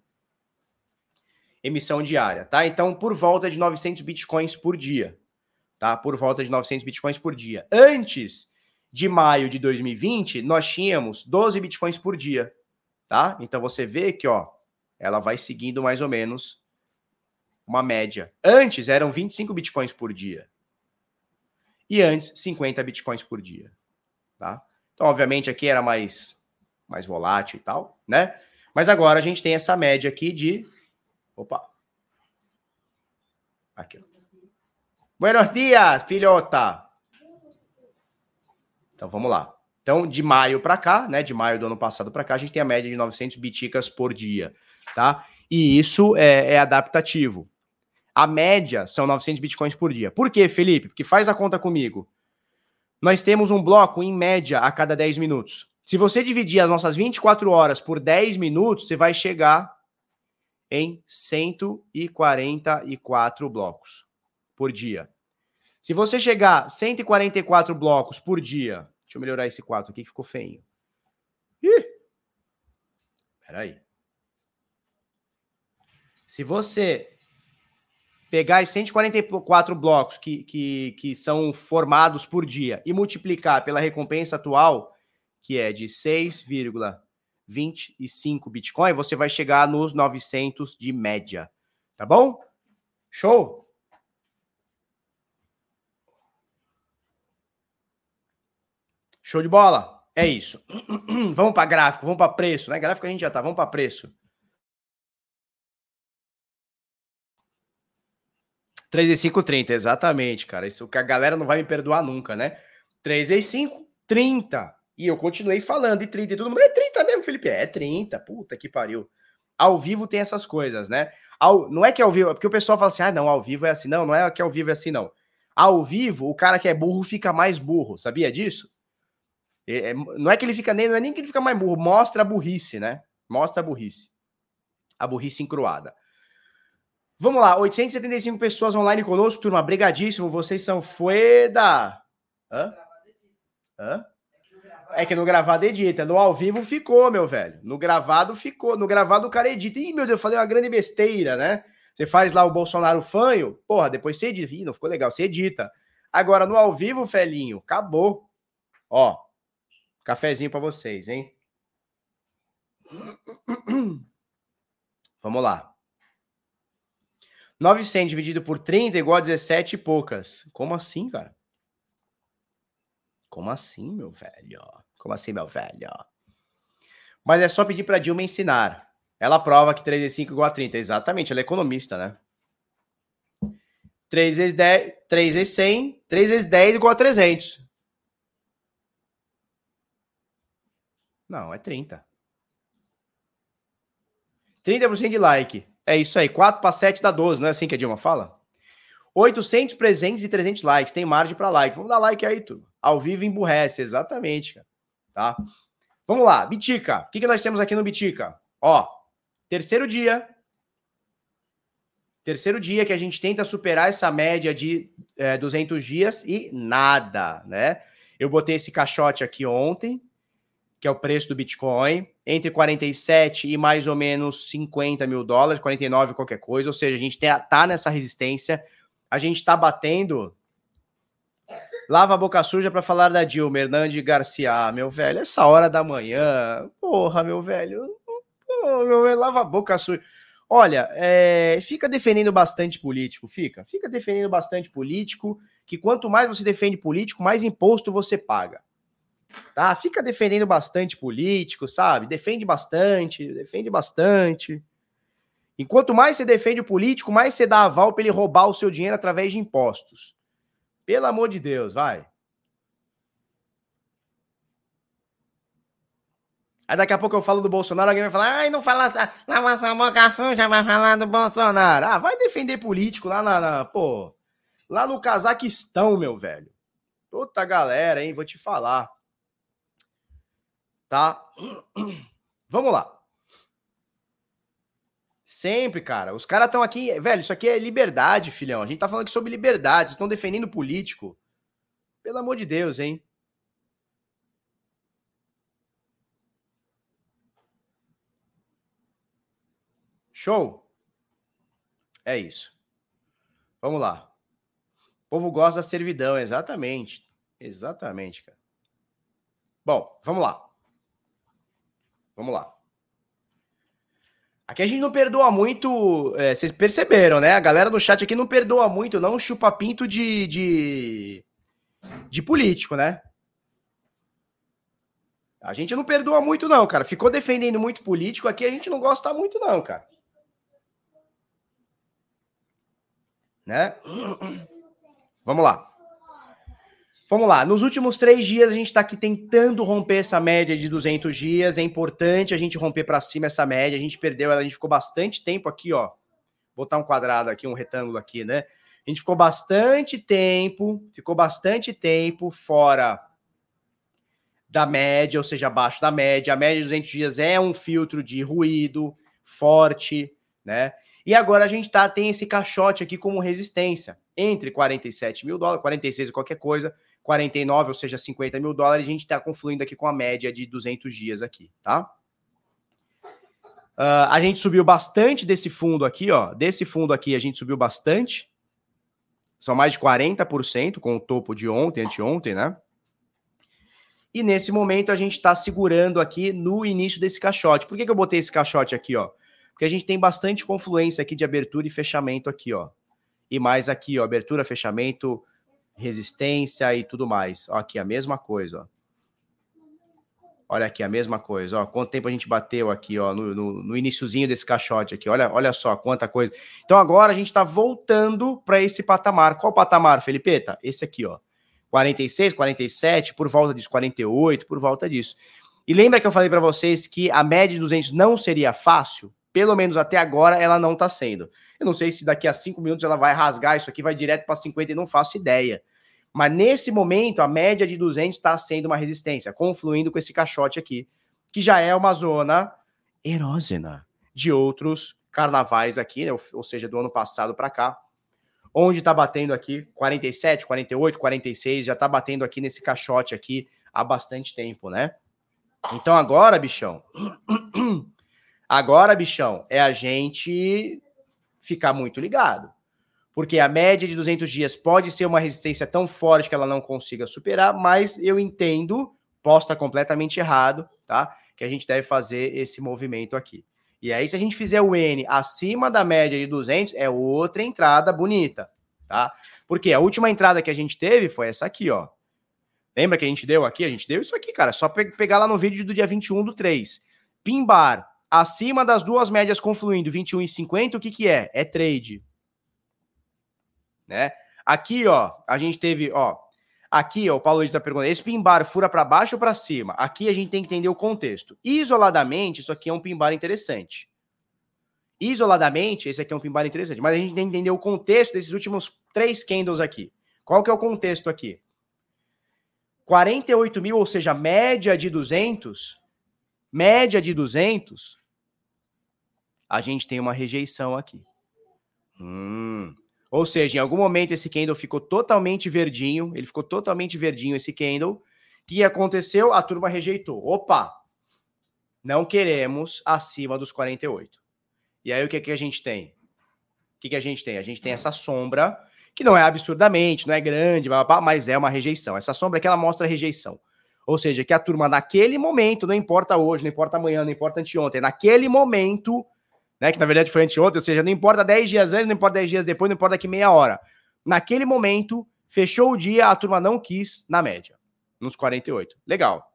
emissão diária, tá? Então, por volta de 900 bitcoins por dia, tá? Por volta de 900 bitcoins por dia. Antes de maio de 2020, nós tínhamos 12 bitcoins por dia, tá? Então você vê que, ó, ela vai seguindo mais ou menos uma média. Antes eram 25 bitcoins por dia. E antes 50 bitcoins por dia, tá? Então, obviamente aqui era mais mais volátil e tal, né? Mas agora a gente tem essa média aqui de Opa. Aqui, ó. Buenos dias, filhota. Então vamos lá. Então, de maio para cá, né, de maio do ano passado para cá, a gente tem a média de 900 biticas por dia, tá? E isso é, é, adaptativo. A média são 900 bitcoins por dia. Por quê, Felipe? Porque faz a conta comigo. Nós temos um bloco em média a cada 10 minutos. Se você dividir as nossas 24 horas por 10 minutos, você vai chegar em 144 blocos por dia. Se você chegar a 144 blocos por dia, deixa eu melhorar esse 4 aqui que ficou feio. Ih! Peraí. Se você pegar os 144 blocos que, que, que são formados por dia e multiplicar pela recompensa atual, que é de 6, 25 Bitcoin, você vai chegar nos 900 de média. Tá bom? Show? Show de bola. É isso. vamos para gráfico, vamos para preço, né? Gráfico a gente já tá, vamos para preço. 3 e 5, 30, exatamente, cara. Isso que a galera não vai me perdoar nunca, né? 3 e 5, 30. E eu continuei falando, e 30 e tudo, mas é 30 mesmo, Felipe. É 30, puta que pariu. Ao vivo tem essas coisas, né? Ao, não é que ao vivo, é porque o pessoal fala assim: ah, não, ao vivo é assim. Não, não é que ao vivo é assim, não. Ao vivo, o cara que é burro fica mais burro, sabia disso? É, é, não é que ele fica nem, não é nem que ele fica mais burro, mostra a burrice, né? Mostra a burrice. A burrice encruada. Vamos lá, 875 pessoas online conosco, turma. Brigadíssimo, vocês são fueda. Hã? Hã? É que no gravado edita. No ao vivo ficou, meu velho. No gravado ficou. No gravado o cara edita. Ih, meu Deus, eu falei uma grande besteira, né? Você faz lá o Bolsonaro fanho, porra, depois você edita. Ih, não ficou legal, você edita. Agora, no ao vivo, felinho, acabou. Ó, cafezinho para vocês, hein? Vamos lá. 900 dividido por 30 igual a 17 e poucas. Como assim, cara? Como assim, meu velho? Como assim, meu velho? Mas é só pedir para Dilma ensinar. Ela prova que 3 vezes 5 é igual a 30. Exatamente, ela é economista, né? 3 vezes 10, 3 vezes 100, 3 vezes 10 igual a 300. Não, é 30. 30% de like. É isso aí. 4 para 7 dá 12, não é assim que a Dilma fala? 800 presentes e 300 likes. Tem margem para like. Vamos dar like aí, tudo. Ao vivo emburrece, exatamente, cara. Tá? Vamos lá, Bitica. O que, que nós temos aqui no Bitica? Ó, terceiro dia. Terceiro dia que a gente tenta superar essa média de é, 200 dias e nada, né? Eu botei esse caixote aqui ontem, que é o preço do Bitcoin, entre 47 e mais ou menos 50 mil dólares, 49 qualquer coisa, ou seja, a gente tá nessa resistência a gente está batendo. Lava a boca suja para falar da Dilma, Hernandes Garcia, meu velho, essa hora da manhã, porra, meu velho, meu velho, lava a boca suja. Olha, é, fica defendendo bastante político, fica, fica defendendo bastante político, que quanto mais você defende político, mais imposto você paga. Tá? Fica defendendo bastante político, sabe? Defende bastante, defende bastante. Enquanto mais você defende o político, mais você dá aval para ele roubar o seu dinheiro através de impostos. Pelo amor de Deus, vai. Aí daqui a pouco eu falo do Bolsonaro, alguém vai falar, ai, não fala, lava essa boca suja, vai falar do Bolsonaro. Ah, vai defender político lá na, na, pô, lá no Cazaquistão, meu velho. Puta galera, hein, vou te falar. Tá? Vamos lá. Sempre, cara. Os caras estão aqui, velho, isso aqui é liberdade, filhão. A gente tá falando aqui sobre liberdade, estão defendendo político. Pelo amor de Deus, hein? Show? É isso. Vamos lá. O povo gosta da servidão, exatamente. Exatamente, cara. Bom, vamos lá. Vamos lá. Aqui a gente não perdoa muito. É, vocês perceberam, né? A galera do chat aqui não perdoa muito, não chupa pinto de, de, de político, né? A gente não perdoa muito, não, cara. Ficou defendendo muito político aqui, a gente não gosta muito, não, cara. né? Vamos lá. Vamos lá. Nos últimos três dias, a gente está aqui tentando romper essa média de 200 dias. É importante a gente romper para cima essa média. A gente perdeu ela, a gente ficou bastante tempo aqui, ó. Vou botar um quadrado aqui, um retângulo aqui, né? A gente ficou bastante tempo, ficou bastante tempo fora da média, ou seja, abaixo da média. A média de 200 dias é um filtro de ruído forte, né? E agora a gente tá, tem esse caixote aqui como resistência. Entre 47 mil dólares, 46 ou qualquer coisa, 49, ou seja, 50 mil dólares, a gente está confluindo aqui com a média de 200 dias aqui, tá? Uh, a gente subiu bastante desse fundo aqui, ó. Desse fundo aqui a gente subiu bastante. São mais de 40% com o topo de ontem, anteontem, né? E nesse momento a gente está segurando aqui no início desse caixote. Por que, que eu botei esse caixote aqui, ó? porque a gente tem bastante confluência aqui de abertura e fechamento aqui, ó. E mais aqui, ó, abertura, fechamento, resistência e tudo mais. Ó, aqui a mesma coisa, ó. Olha aqui a mesma coisa, ó. Quanto tempo a gente bateu aqui, ó, no, no, no iníciozinho desse caixote aqui. Olha, olha só quanta coisa. Então agora a gente está voltando para esse patamar. Qual patamar, Felipeta? Esse aqui, ó. 46, 47, por volta disso, 48, por volta disso. E lembra que eu falei para vocês que a média de 200 não seria fácil? Pelo menos até agora, ela não está sendo. Eu não sei se daqui a cinco minutos ela vai rasgar isso aqui, vai direto para 50 e não faço ideia. Mas nesse momento, a média de 200 está sendo uma resistência, confluindo com esse caixote aqui, que já é uma zona erógena de outros carnavais aqui, né? ou, seja, do ano passado para cá, onde está batendo aqui 47, 48, 46, já está batendo aqui nesse caixote aqui há bastante tempo, né? Então agora, bichão, Agora, bichão, é a gente ficar muito ligado. Porque a média de 200 dias pode ser uma resistência tão forte que ela não consiga superar, mas eu entendo, posso estar completamente errado, tá? Que a gente deve fazer esse movimento aqui. E aí, se a gente fizer o N acima da média de 200, é outra entrada bonita, tá? Porque a última entrada que a gente teve foi essa aqui, ó. Lembra que a gente deu aqui? A gente deu isso aqui, cara. Só pegar lá no vídeo do dia 21 do 3. Pimbar acima das duas médias confluindo, 21 e 50, o que que é? É trade. Né? Aqui, ó, a gente teve, ó, aqui, ó, o Paulo está perguntando, esse pimbar fura para baixo ou para cima? Aqui a gente tem que entender o contexto. Isoladamente, isso aqui é um pimbar interessante. Isoladamente, esse aqui é um pimbar interessante, mas a gente tem que entender o contexto desses últimos três candles aqui. Qual que é o contexto aqui? 48 mil, ou seja, média de 200, média de 200, a gente tem uma rejeição aqui. Hum. Ou seja, em algum momento esse candle ficou totalmente verdinho, ele ficou totalmente verdinho esse candle. O que aconteceu? A turma rejeitou. Opa! Não queremos acima dos 48. E aí o que, que a gente tem? O que, que a gente tem? A gente tem essa sombra, que não é absurdamente, não é grande, mas é uma rejeição. Essa sombra aqui ela mostra rejeição. Ou seja, que a turma naquele momento, não importa hoje, não importa amanhã, não importa anteontem, naquele momento, né, que na verdade foi anteontem, ou seja, não importa 10 dias antes, não importa 10 dias depois, não importa daqui meia hora. Naquele momento, fechou o dia, a turma não quis na média, nos 48. Legal.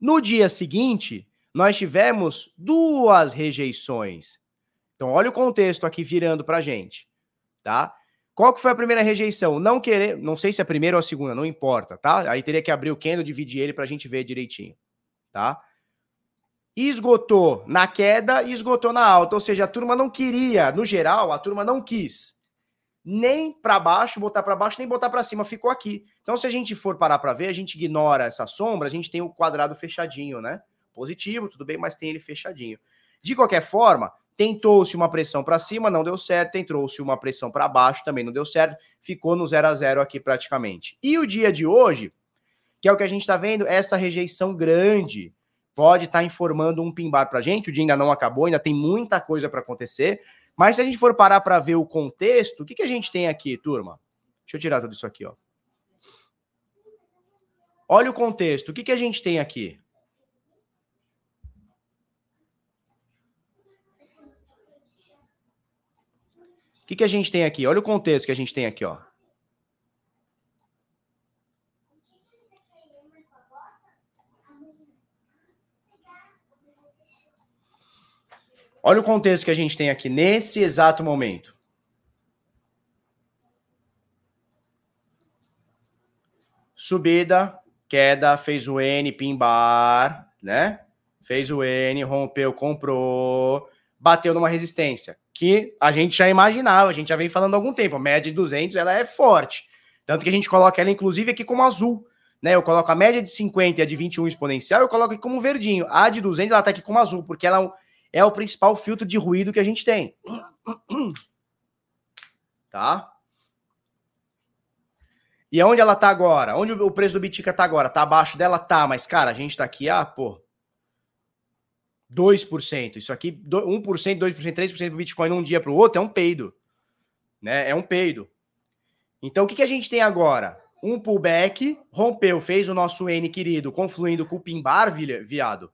No dia seguinte, nós tivemos duas rejeições. Então, olha o contexto aqui virando para gente, tá? Qual que foi a primeira rejeição? Não querer, não sei se é a primeira ou a segunda, não importa, tá? Aí teria que abrir o candle, dividir ele para a gente ver direitinho, tá? Esgotou na queda e esgotou na alta, ou seja, a turma não queria, no geral, a turma não quis nem para baixo, botar para baixo, nem botar para cima, ficou aqui. Então, se a gente for parar para ver, a gente ignora essa sombra, a gente tem o quadrado fechadinho, né? Positivo, tudo bem, mas tem ele fechadinho. De qualquer forma, Tentou-se uma pressão para cima, não deu certo. Tentou-se uma pressão para baixo, também não deu certo. Ficou no 0 a 0 aqui praticamente. E o dia de hoje, que é o que a gente está vendo, essa rejeição grande pode estar tá informando um pimbar para a gente. O dia ainda não acabou, ainda tem muita coisa para acontecer. Mas se a gente for parar para ver o contexto, o que, que a gente tem aqui, turma? Deixa eu tirar tudo isso aqui, ó. Olha o contexto. O que, que a gente tem aqui? Que, que a gente tem aqui? Olha o contexto que a gente tem aqui, ó. Olha o contexto que a gente tem aqui nesse exato momento. Subida, queda, fez o N, pimbar, né? Fez o N, rompeu, comprou, bateu numa resistência que a gente já imaginava, a gente já vem falando há algum tempo. A média de 200 ela é forte. Tanto que a gente coloca ela, inclusive, aqui como azul. Né? Eu coloco a média de 50 e a de 21 exponencial, eu coloco aqui como verdinho. A de 200 ela está aqui como azul, porque ela é o principal filtro de ruído que a gente tem. Tá? E onde ela tá agora? Onde o preço do Bitica tá agora? Tá abaixo dela? Tá, mas cara, a gente tá aqui, ah, pô, 2%. Isso aqui, 1%, 2%, 3% do Bitcoin num dia para o outro é um peido. Né? É um peido. Então, o que, que a gente tem agora? Um pullback, rompeu, fez o nosso N querido, confluindo com o Pimbar, viado.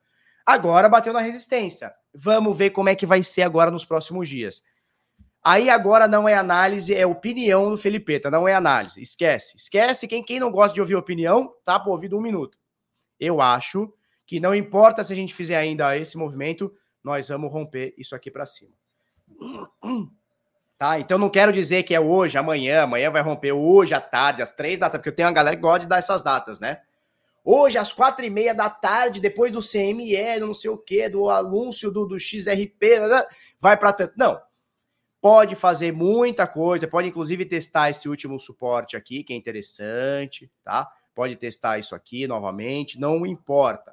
Agora bateu na resistência. Vamos ver como é que vai ser agora nos próximos dias. Aí agora não é análise, é opinião do Felipeta, não é análise. Esquece. Esquece. Quem, quem não gosta de ouvir opinião, tá por ouvido um minuto. Eu acho que não importa se a gente fizer ainda esse movimento, nós vamos romper isso aqui para cima. Tá? Então não quero dizer que é hoje, amanhã, amanhã vai romper hoje à tarde, às três da tarde, porque eu tenho uma galera que gosta de dar essas datas, né? Hoje, às quatro e meia da tarde, depois do CME, não sei o que, do anúncio do, do XRP, vai para tanto. Não. Pode fazer muita coisa, pode inclusive testar esse último suporte aqui, que é interessante, tá? Pode testar isso aqui novamente, não importa.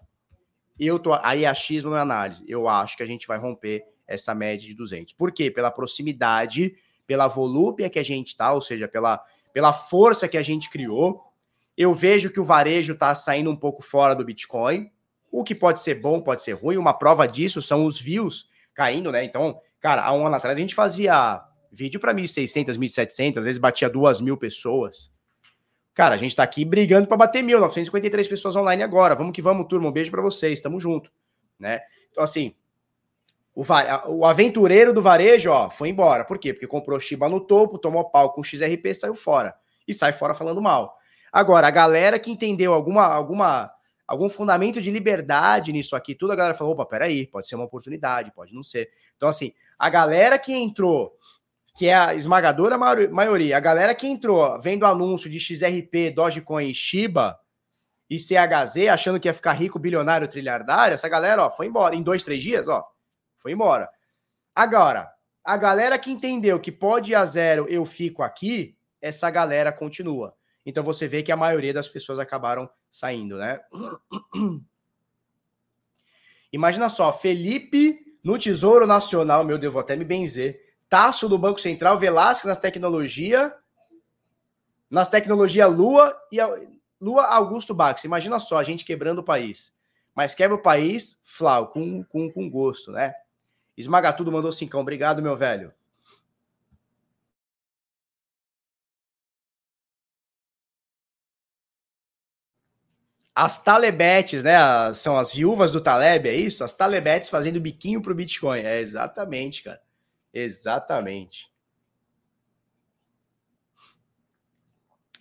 Eu tô aí achismo na análise. Eu acho que a gente vai romper essa média de 200. Por quê? Pela proximidade, pela volúpia que a gente tá, ou seja, pela, pela força que a gente criou. Eu vejo que o varejo está saindo um pouco fora do Bitcoin, o que pode ser bom, pode ser ruim. Uma prova disso são os views caindo, né? Então, cara, há um ano atrás a gente fazia vídeo para 1.600, 1.700, às vezes batia 2 mil pessoas. Cara, a gente tá aqui brigando para bater mil, 953 pessoas online agora. Vamos que vamos, turma. Um beijo para vocês, tamo junto, né? Então, assim, o, o aventureiro do varejo, ó, foi embora. Por quê? Porque comprou Shiba no topo, tomou pau com XRP, saiu fora. E sai fora falando mal. Agora, a galera que entendeu alguma, alguma, algum fundamento de liberdade nisso aqui, tudo a galera falou: opa, peraí, pode ser uma oportunidade, pode não ser. Então, assim, a galera que entrou que é a esmagadora maioria, a galera que entrou vendo anúncio de XRP, Dogecoin e Shiba e CHZ, achando que ia ficar rico, bilionário, trilhardário, essa galera, ó, foi embora. Em dois, três dias, ó, foi embora. Agora, a galera que entendeu que pode ir a zero, eu fico aqui, essa galera continua. Então você vê que a maioria das pessoas acabaram saindo, né? Imagina só, Felipe no Tesouro Nacional, meu Deus, vou até me benzer Tasso do Banco Central, Velasquez nas tecnologia, nas tecnologia Lua e Lua Augusto Bax. Imagina só, a gente quebrando o país. Mas quebra o país, Flau, com, com, com gosto, né? Esmaga tudo, mandou cincão. Obrigado, meu velho. As Talebetes, né? São as viúvas do Taleb, é isso? As Talebetes fazendo biquinho pro Bitcoin. É exatamente, cara. Exatamente.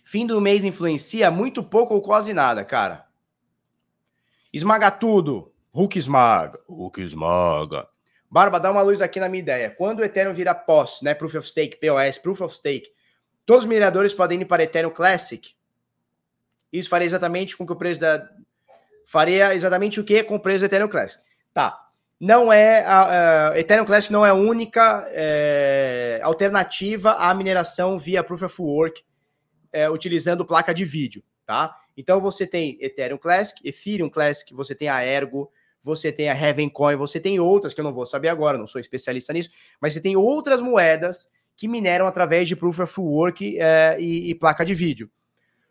Fim do mês influencia muito pouco ou quase nada, cara. Esmaga tudo. Hulk esmaga. Hulk esmaga. Barba, dá uma luz aqui na minha ideia. Quando o Ethereum vira POS, né? Proof of Stake, POS, Proof of Stake, Todos os mineradores podem ir para Ethereum Classic. Isso faria exatamente com que o preço da. Faria exatamente o que com o preço do Ethereum Classic. Tá. Não é. A, a Ethereum Classic não é a única é, alternativa à mineração via Proof of Work é, utilizando placa de vídeo, tá? Então você tem Ethereum Classic, Ethereum Classic, você tem a Ergo, você tem a Heaven Coin, você tem outras que eu não vou saber agora, não sou especialista nisso, mas você tem outras moedas que mineram através de Proof of Work é, e, e, placa de vídeo.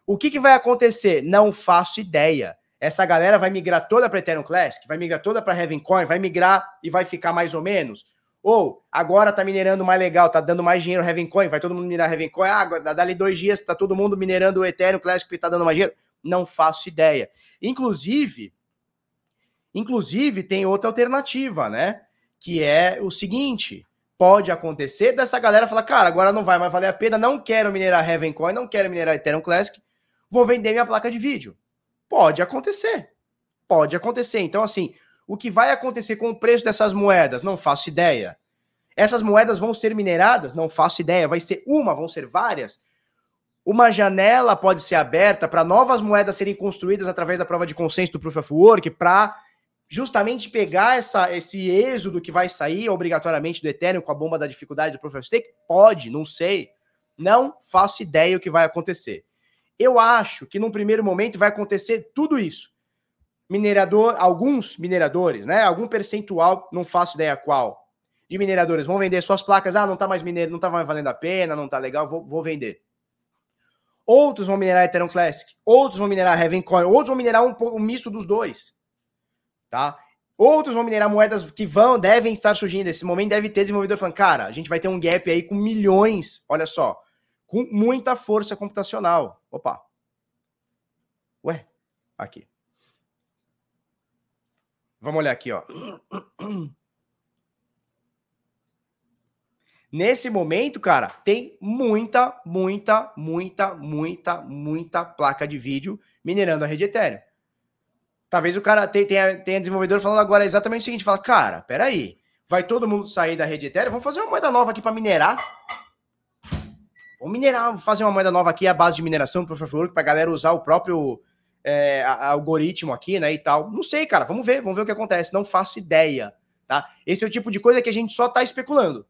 O que, que vai acontecer? Não faço ideia. Essa galera vai migrar toda para Ethereum Classic, vai migrar toda para Heaven Coin, vai migrar e vai ficar mais ou menos? Ou agora tá minerando mais legal, tá dando mais dinheiro Heaven Coin, vai todo mundo minerar Heaven Coin. Ah, dali dois dias tá todo mundo minerando o Ethereum Classic e tá dando mais dinheiro. Não faço ideia. Inclusive, inclusive tem outra alternativa, né? Que é o seguinte: pode acontecer dessa galera falar, cara, agora não vai mais valer a pena, não quero minerar Heaven Coin, não quero minerar Ethereum Classic, vou vender minha placa de vídeo. Pode acontecer. Pode acontecer. Então, assim, o que vai acontecer com o preço dessas moedas? Não faço ideia. Essas moedas vão ser mineradas? Não faço ideia. Vai ser uma? Vão ser várias? Uma janela pode ser aberta para novas moedas serem construídas através da prova de consenso do Proof of Work para justamente pegar essa, esse êxodo que vai sair obrigatoriamente do Ethereum com a bomba da dificuldade do Proof of Stake? Pode, não sei. Não faço ideia o que vai acontecer. Eu acho que num primeiro momento vai acontecer tudo isso minerador, alguns mineradores, né? Algum percentual, não faço ideia qual, de mineradores vão vender suas placas. Ah, não tá mais mineiro, não tá mais valendo a pena, não tá legal, vou, vou vender. Outros vão minerar Ethereum Classic, outros vão minerar Heaven Coin, outros vão minerar um, um misto dos dois, tá? Outros vão minerar moedas que vão, devem estar surgindo. Nesse momento deve ter desenvolvedor falando, cara, a gente vai ter um gap aí com milhões, olha só, com muita força computacional. Opa. Ué, aqui. Vamos olhar aqui, ó. Nesse momento, cara, tem muita, muita, muita, muita, muita placa de vídeo minerando a rede Ethereum. Talvez o cara tenha, tenha, tenha desenvolvedor falando agora exatamente o seguinte: fala, cara, peraí, vai todo mundo sair da rede Ethereum? Vamos fazer uma moeda nova aqui para minerar. Vamos minerar, fazer uma moeda nova aqui à base de mineração, por favor, para a galera usar o próprio é, algoritmo aqui, né, e tal. Não sei, cara, vamos ver, vamos ver o que acontece. Não faço ideia, tá? Esse é o tipo de coisa que a gente só tá especulando.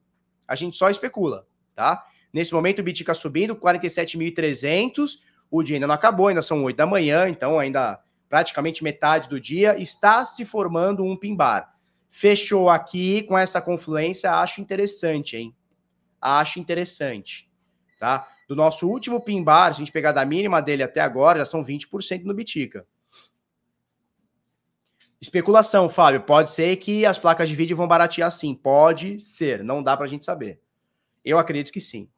A gente só especula, tá? Nesse momento o Bitcoin tá subindo, 47.300, o dia ainda não acabou, ainda são 8 da manhã, então ainda praticamente metade do dia, está se formando um pimbar. Fechou aqui com essa confluência, acho interessante, hein? Acho interessante, tá? do nosso último pin bar, se a gente pegar da mínima dele até agora, já são 20% no Bitica. Especulação, Fábio. Pode ser que as placas de vídeo vão baratear sim. Pode ser. Não dá para a gente saber. Eu acredito que sim.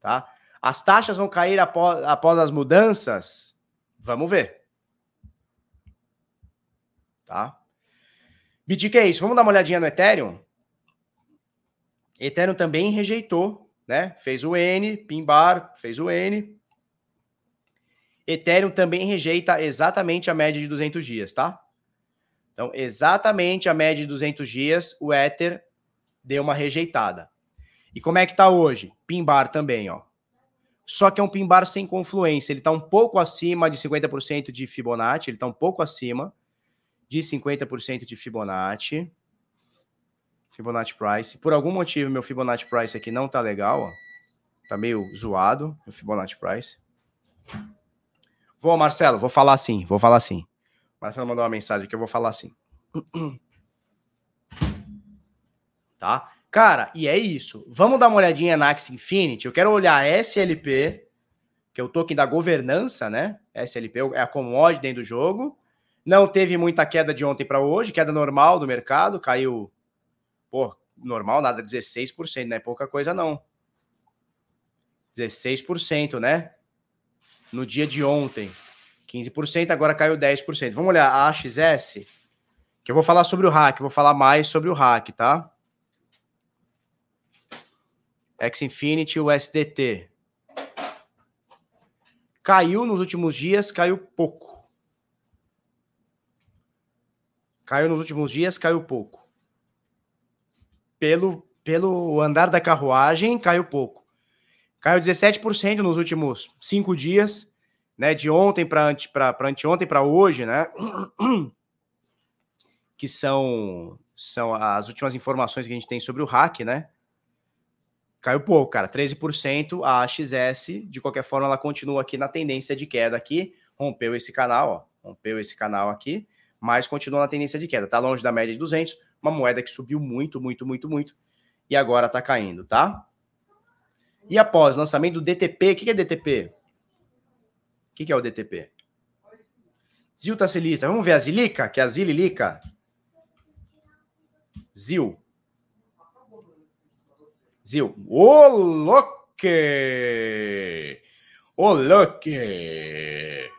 Tá? As taxas vão cair após, após as mudanças? Vamos ver. Tá? Bitica é isso. Vamos dar uma olhadinha no Ethereum? Ethereum também rejeitou né? Fez o N, Pimbar fez o N. Ethereum também rejeita exatamente a média de 200 dias, tá? Então, exatamente a média de 200 dias, o Ether deu uma rejeitada. E como é que tá hoje? Pimbar também, ó. Só que é um pimbar sem confluência. Ele tá um pouco acima de 50% de Fibonacci. Ele tá um pouco acima de 50% de Fibonacci. Fibonacci Price. Por algum motivo, meu Fibonacci Price aqui não tá legal, ó. Tá meio zoado, o Fibonacci Price. Vou, Marcelo, vou falar assim, vou falar assim. Marcelo mandou uma mensagem que eu vou falar assim. Tá? Cara, e é isso. Vamos dar uma olhadinha na Axie Infinity. Eu quero olhar a SLP, que é o token da governança, né? SLP é a commodity dentro do jogo. Não teve muita queda de ontem para hoje, queda normal do mercado, caiu Pô, normal, nada, 16%, não é pouca coisa não. 16%, né? No dia de ontem. 15%, agora caiu 10%. Vamos olhar a AXS, que eu vou falar sobre o hack, vou falar mais sobre o hack, tá? X-Infinity, o SDT. Caiu nos últimos dias, caiu pouco. Caiu nos últimos dias, caiu pouco pelo, pelo andar da carruagem, caiu pouco. Caiu 17% nos últimos cinco dias, né? De ontem para ante, anteontem para hoje, né? Que são, são as últimas informações que a gente tem sobre o hack, né? Caiu pouco, cara, 13%. A AXS, de qualquer forma, ela continua aqui na tendência de queda aqui. Rompeu esse canal, ó. Rompeu esse canal aqui, mas continua na tendência de queda. Tá longe da média de 200, uma moeda que subiu muito, muito, muito, muito e agora tá caindo, tá? E após lançamento do DTP, o que é DTP? O que é o DTP? Zil tá se lista. Vamos ver a Zilica, que é a Zililica. Zil. Zil. Ô, louque! Ô, louque!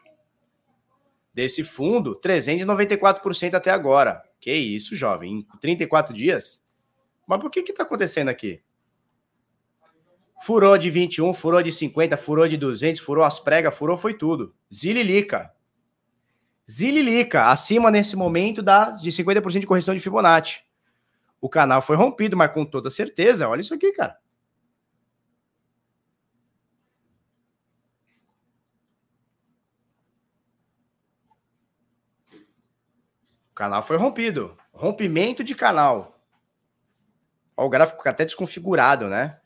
Desse fundo, 394% até agora. Que isso, jovem? Em 34 dias? Mas por que que tá acontecendo aqui? Furou de 21, furou de 50, furou de 200, furou as pregas, furou foi tudo. Zililica. Zililica, acima nesse momento da, de 50% de correção de Fibonacci. O canal foi rompido, mas com toda certeza, olha isso aqui, cara. Canal foi rompido. Rompimento de canal. O gráfico até desconfigurado, né?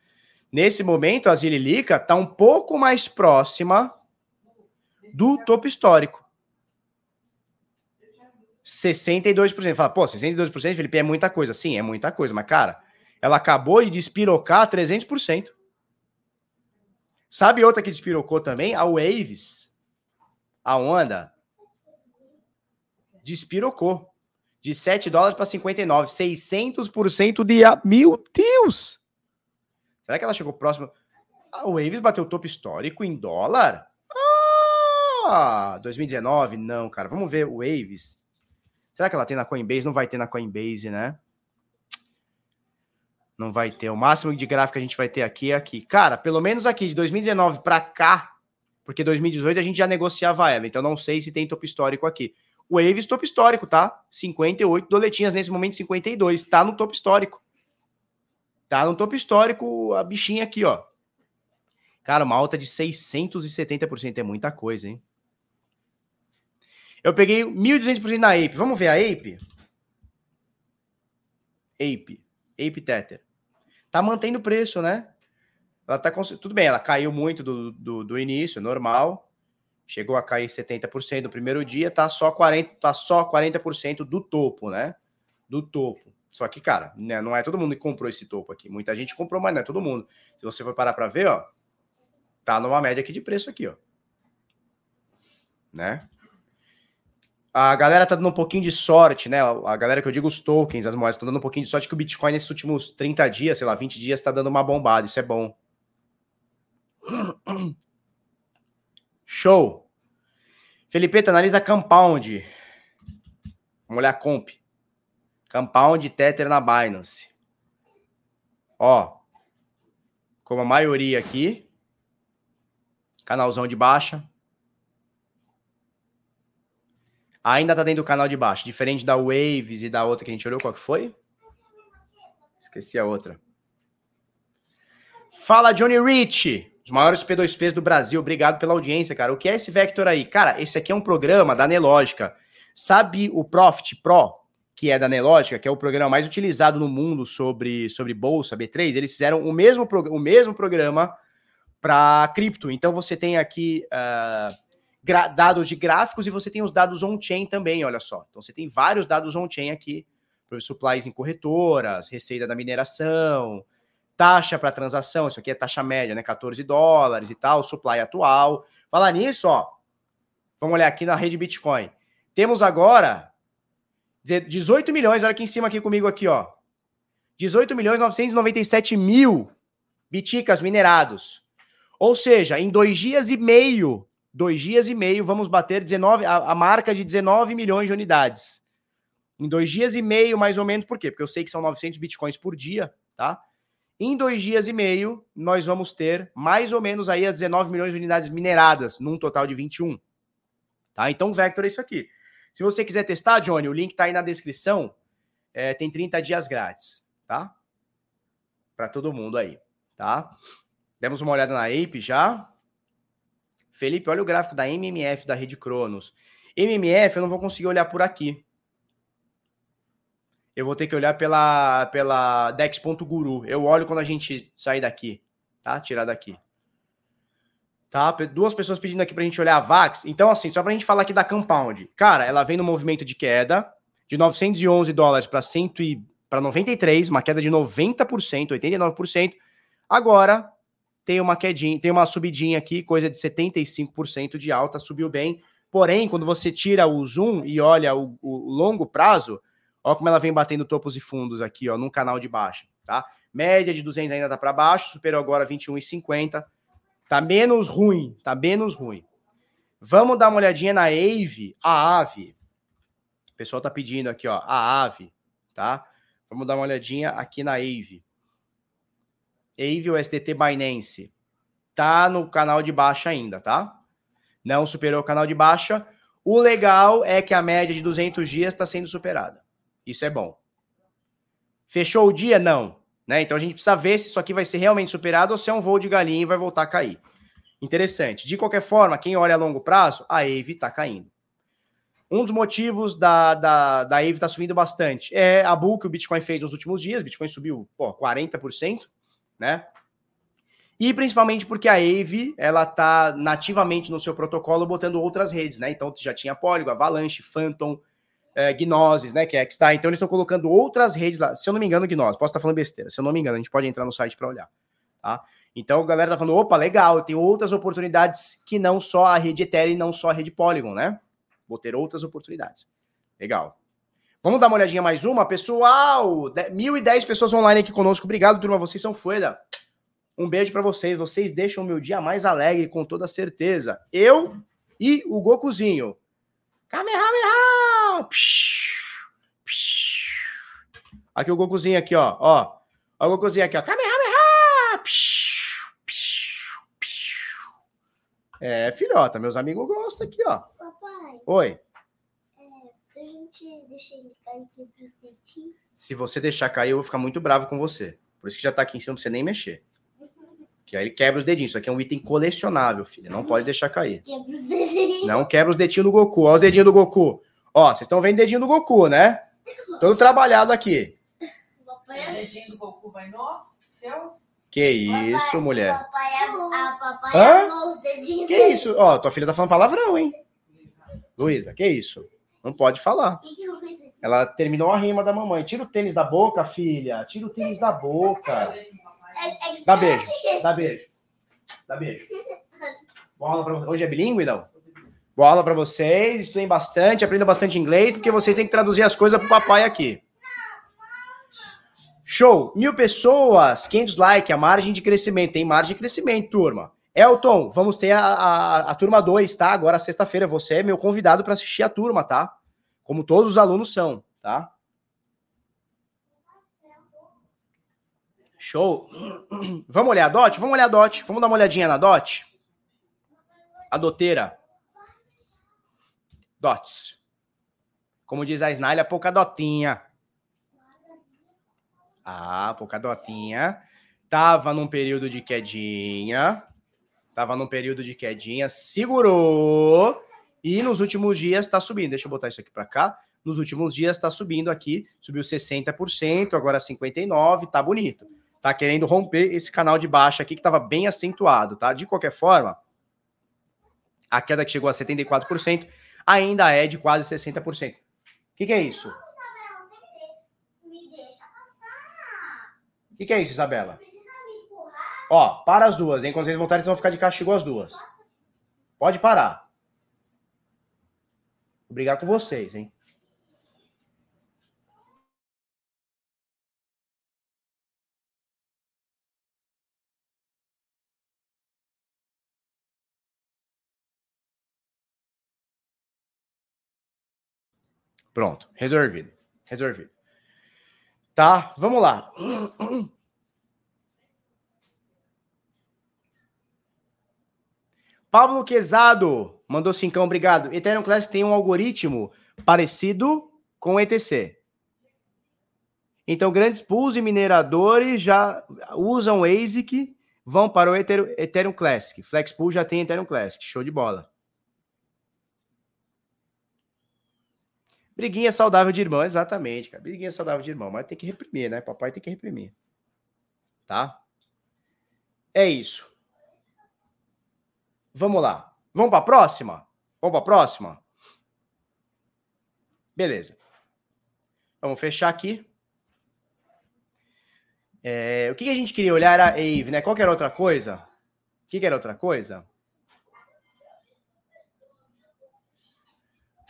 Nesse momento, a Zililica está um pouco mais próxima do topo histórico. 62%. Fala, pô, 62%, Felipe, é muita coisa. Sim, é muita coisa, mas, cara, ela acabou de despirocar 300%. Sabe outra que despirocou também? A Waves. A onda. Despirocou de 7 dólares para 59, 600% de. Meu Deus! Será que ela chegou próximo? A Waves bateu o topo histórico em dólar? Ah, 2019? Não, cara. Vamos ver o Waves. Será que ela tem na Coinbase? Não vai ter na Coinbase, né? Não vai ter. O máximo de gráfico que a gente vai ter aqui é aqui. Cara, pelo menos aqui, de 2019 para cá, porque 2018 a gente já negociava ela, então não sei se tem topo histórico aqui. Waves topo histórico, tá? 58 doletinhas, nesse momento 52. Tá no topo histórico. Tá no topo histórico a bichinha aqui, ó. Cara, uma alta de 670% é muita coisa, hein? Eu peguei 1.200% na Ape. Vamos ver a Ape? Ape. Ape Tether. Tá mantendo o preço, né? Ela tá... Tudo bem, ela caiu muito do, do, do início, normal chegou a cair 70% no primeiro dia, tá só 40, tá só 40% do topo, né? Do topo. Só que, cara, né, não é todo mundo que comprou esse topo aqui. Muita gente comprou, mas não é todo mundo. Se você for parar para ver, ó, tá numa média aqui de preço aqui, ó. Né? A galera tá dando um pouquinho de sorte, né? A galera que eu digo os tokens, as moedas, estão dando um pouquinho de sorte que o Bitcoin nesses últimos 30 dias, sei lá, 20 dias, tá dando uma bombada. Isso é bom. Show. Felipe, analisa Compound. Vamos olhar Comp. Compound Tether na Binance. Ó, como a maioria aqui, canalzão de baixa. Ainda tá dentro do canal de baixo, diferente da Waves e da outra que a gente olhou, qual que foi? Esqueci a outra. Fala, Johnny Rich. Os maiores P2Ps do Brasil. Obrigado pela audiência, cara. O que é esse Vector aí? Cara, esse aqui é um programa da Nelógica. Sabe o Profit Pro, que é da Nelógica, que é o programa mais utilizado no mundo sobre, sobre bolsa, B3? Eles fizeram o mesmo, o mesmo programa para cripto. Então você tem aqui uh, dados de gráficos e você tem os dados on-chain também, olha só. Então você tem vários dados on-chain aqui, supplies em corretoras, receita da mineração, taxa para transação, isso aqui é taxa média, né? 14 dólares e tal, supply atual. Falar nisso, ó, vamos olhar aqui na rede Bitcoin. Temos agora 18 milhões, olha aqui em cima aqui comigo aqui, ó. 18 milhões 997 mil biticas minerados. Ou seja, em dois dias e meio, dois dias e meio, vamos bater 19, a, a marca de 19 milhões de unidades. Em dois dias e meio, mais ou menos, por quê? Porque eu sei que são 900 bitcoins por dia, tá? Em dois dias e meio, nós vamos ter mais ou menos aí as 19 milhões de unidades mineradas, num total de 21. Tá? Então, o Vector é isso aqui. Se você quiser testar, Johnny, o link tá aí na descrição. É, tem 30 dias grátis, tá? Para todo mundo aí, tá? Demos uma olhada na Ape já. Felipe, olha o gráfico da MMF da Rede Cronos. MMF eu não vou conseguir olhar por aqui. Eu vou ter que olhar pela, pela Dex.guru. Eu olho quando a gente sair daqui, tá? Tirar daqui. Tá? Duas pessoas pedindo aqui pra gente olhar a VAX. Então, assim, só pra gente falar aqui da Compound. Cara, ela vem no movimento de queda de 911 dólares para 100 e para 93, uma queda de 90%, 89%. Agora tem uma quedinha, tem uma subidinha aqui, coisa de 75% de alta, subiu bem. Porém, quando você tira o zoom e olha o, o, longo prazo, olha como ela vem batendo topos e fundos aqui, ó, num canal de baixa, tá? Média de 200 ainda tá para baixo, superou agora 21,50. Tá menos ruim, tá menos ruim. Vamos dar uma olhadinha na AVE, a AVE. O pessoal tá pedindo aqui, ó, a AVE, tá? Vamos dar uma olhadinha aqui na AVE. AVE ou SDT Binance. Tá no canal de baixa ainda, tá? Não superou o canal de baixa. O legal é que a média de 200 dias está sendo superada. Isso é bom. Fechou o dia? Não. Né? Então a gente precisa ver se isso aqui vai ser realmente superado ou se é um voo de galinha e vai voltar a cair. Interessante. De qualquer forma, quem olha a longo prazo, a AVE está caindo. Um dos motivos da, da, da AVE estar tá subindo bastante é a bull que o Bitcoin fez nos últimos dias. O Bitcoin subiu pô, 40%, né? E principalmente porque a AVE ela está nativamente no seu protocolo botando outras redes, né? Então já tinha Polygon, Avalanche, Phantom, é, Gnosis, né, que é Xstar. Então eles estão colocando outras redes lá. Se eu não me engano, Gnosis, posso estar falando besteira. Se eu não me engano, a gente pode entrar no site para olhar, tá? Então a galera tá falando, opa, legal, tem outras oportunidades que não só a rede Ethereum e não só a rede Polygon, né? Vou ter outras oportunidades. Legal. Vamos dar uma olhadinha mais uma, pessoal. 1.010 pessoas online aqui conosco. Obrigado, turma. Vocês são foda. Um beijo para vocês. Vocês deixam o meu dia mais alegre, com toda certeza. Eu e o Gokuzinho. Kamehameha! Aqui o Gokuzinho aqui, ó. Ó, ó o Gokuzinho aqui, ó. Kamehameha! É, filhota, meus amigos gostam aqui, ó. Papai. Oi. É, a gente deixa ele cair aqui dedinhos. Se você deixar cair, eu vou ficar muito bravo com você. Por isso que já tá aqui em cima pra você nem mexer. Que aí ele quebra os dedinhos. Isso aqui é um item colecionável, filho. Não pode deixar cair. Quebra os dedinhos. Não quebra os dedinhos do Goku. Olha os dedinhos do Goku. Ó, vocês estão vendo o dedinho do Goku, né? Todo trabalhado aqui. O dedinho do Goku vai no seu? Que isso, papai, mulher? Papai, a, papai Hã? os dedinhos. Que dele. isso? Ó, tua filha tá falando palavrão, hein? Luísa, que isso? Não pode falar. Ela terminou a rima da mamãe. Tira o tênis da boca, filha. Tira o tênis da boca. É, é Dá beijo. Dá beijo. Dá beijo. Boa aula pra vocês. Hoje é bilíngue, não? Boa aula pra vocês. Estudem bastante, aprendam bastante inglês, porque vocês têm que traduzir as coisas pro papai aqui. Show! Mil pessoas, 500 likes, a margem de crescimento. Tem margem de crescimento, turma. Elton, vamos ter a, a, a turma 2, tá? Agora, sexta-feira, você é meu convidado para assistir a turma, tá? Como todos os alunos são, tá? Show. Vamos olhar a DOT? Vamos olhar a DOT. Vamos dar uma olhadinha na DOT? A doteira. DOTs. Como diz a Snalha, pouca dotinha. Ah, pouca dotinha. Tava num período de quedinha. Tava num período de quedinha. Segurou. E nos últimos dias tá subindo. Deixa eu botar isso aqui para cá. Nos últimos dias tá subindo aqui. Subiu 60%, agora 59%. Tá bonito tá querendo romper esse canal de baixa aqui que estava bem acentuado, tá? De qualquer forma, a queda que chegou a 74% ainda é de quase 60%. O que, que é isso? O que, que é isso, Isabela? Ó, para as duas, hein? Quando vocês voltarem, vocês vão ficar de castigo as duas. Pode parar. Vou brigar com vocês, hein? Pronto, resolvido. Resolvido. Tá, vamos lá. Pablo Quezado mandou cincão, obrigado. Ethereum Class tem um algoritmo parecido com o ETC. Então, grandes pools e mineradores já usam ASIC vão para o Ethereum Classic. Flexpool já tem Ethereum Classic. Show de bola. Briguinha saudável de irmão, exatamente, cara. Briguinha saudável de irmão, mas tem que reprimir, né? Papai tem que reprimir. Tá? É isso. Vamos lá. Vamos para a próxima? Vamos para a próxima? Beleza. Vamos fechar aqui. É, o que, a gente queria olhar era a Ave, né? Qual que era outra coisa? O que, que era outra coisa?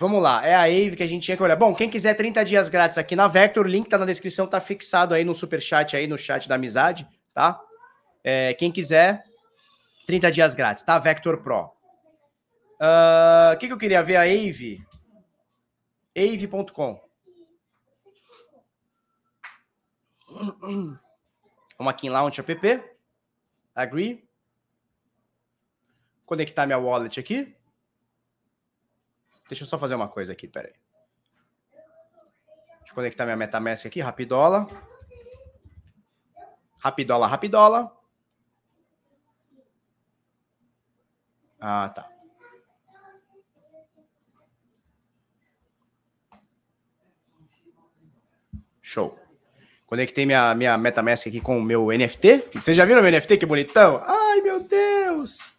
Vamos lá, é a Ave que a gente tinha que olhar. Bom, quem quiser 30 dias grátis aqui na Vector, o link tá na descrição, tá fixado aí no super chat aí no chat da amizade, tá? É, quem quiser 30 dias grátis, tá? Vector Pro. Ah, o uh, que, que eu queria ver a Ave? Ave.com. Vamos aqui em Launch App. Agree. Conectar minha wallet aqui. Deixa eu só fazer uma coisa aqui, peraí. Deixa eu conectar minha MetaMask aqui, rapidola. Rapidola, rapidola. Ah, tá. Show. Conectei minha, minha MetaMask aqui com o meu NFT. Vocês já viram meu NFT? Que bonitão. Ai, meu Deus.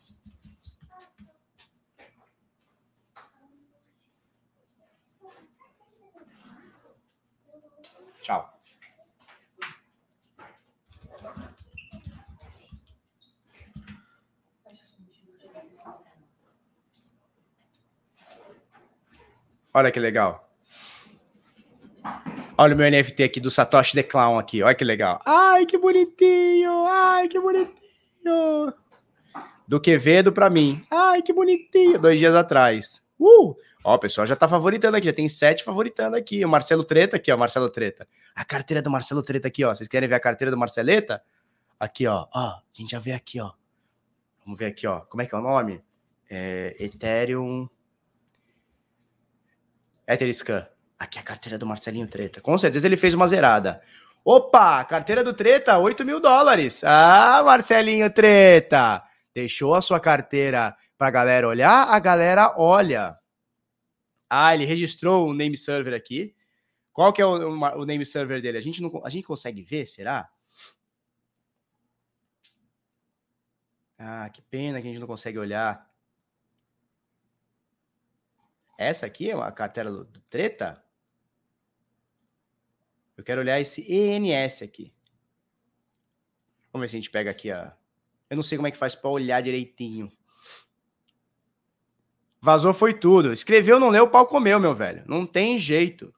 Tchau. Olha que legal. Olha o meu NFT aqui do Satoshi The Clown aqui. Olha que legal. Ai, que bonitinho. Ai, que bonitinho. Do Quevedo para mim. Ai, que bonitinho. Dois dias atrás. Uh! Ó, o pessoal já tá favoritando aqui. Já tem sete favoritando aqui. O Marcelo Treta aqui, ó. Marcelo Treta. A carteira do Marcelo Treta aqui, ó. Vocês querem ver a carteira do Marceleta? Aqui, ó. Ó, a gente já vê aqui, ó. Vamos ver aqui, ó. Como é que é o nome? É, Ethereum. Etherscan. Aqui é a carteira do Marcelinho Treta. Com certeza ele fez uma zerada. Opa, carteira do Treta, 8 mil dólares. Ah, Marcelinho Treta. Deixou a sua carteira para a galera olhar? A galera olha. Ah, ele registrou o name server aqui. Qual que é o, o name server dele? A gente, não, a gente consegue ver, será? Ah, que pena que a gente não consegue olhar. Essa aqui é uma carteira do, do Treta? Eu quero olhar esse ENS aqui. Vamos ver se a gente pega aqui a. Eu não sei como é que faz para olhar direitinho. Vazou foi tudo. Escreveu, não leu, o pau comeu, meu velho. Não tem jeito.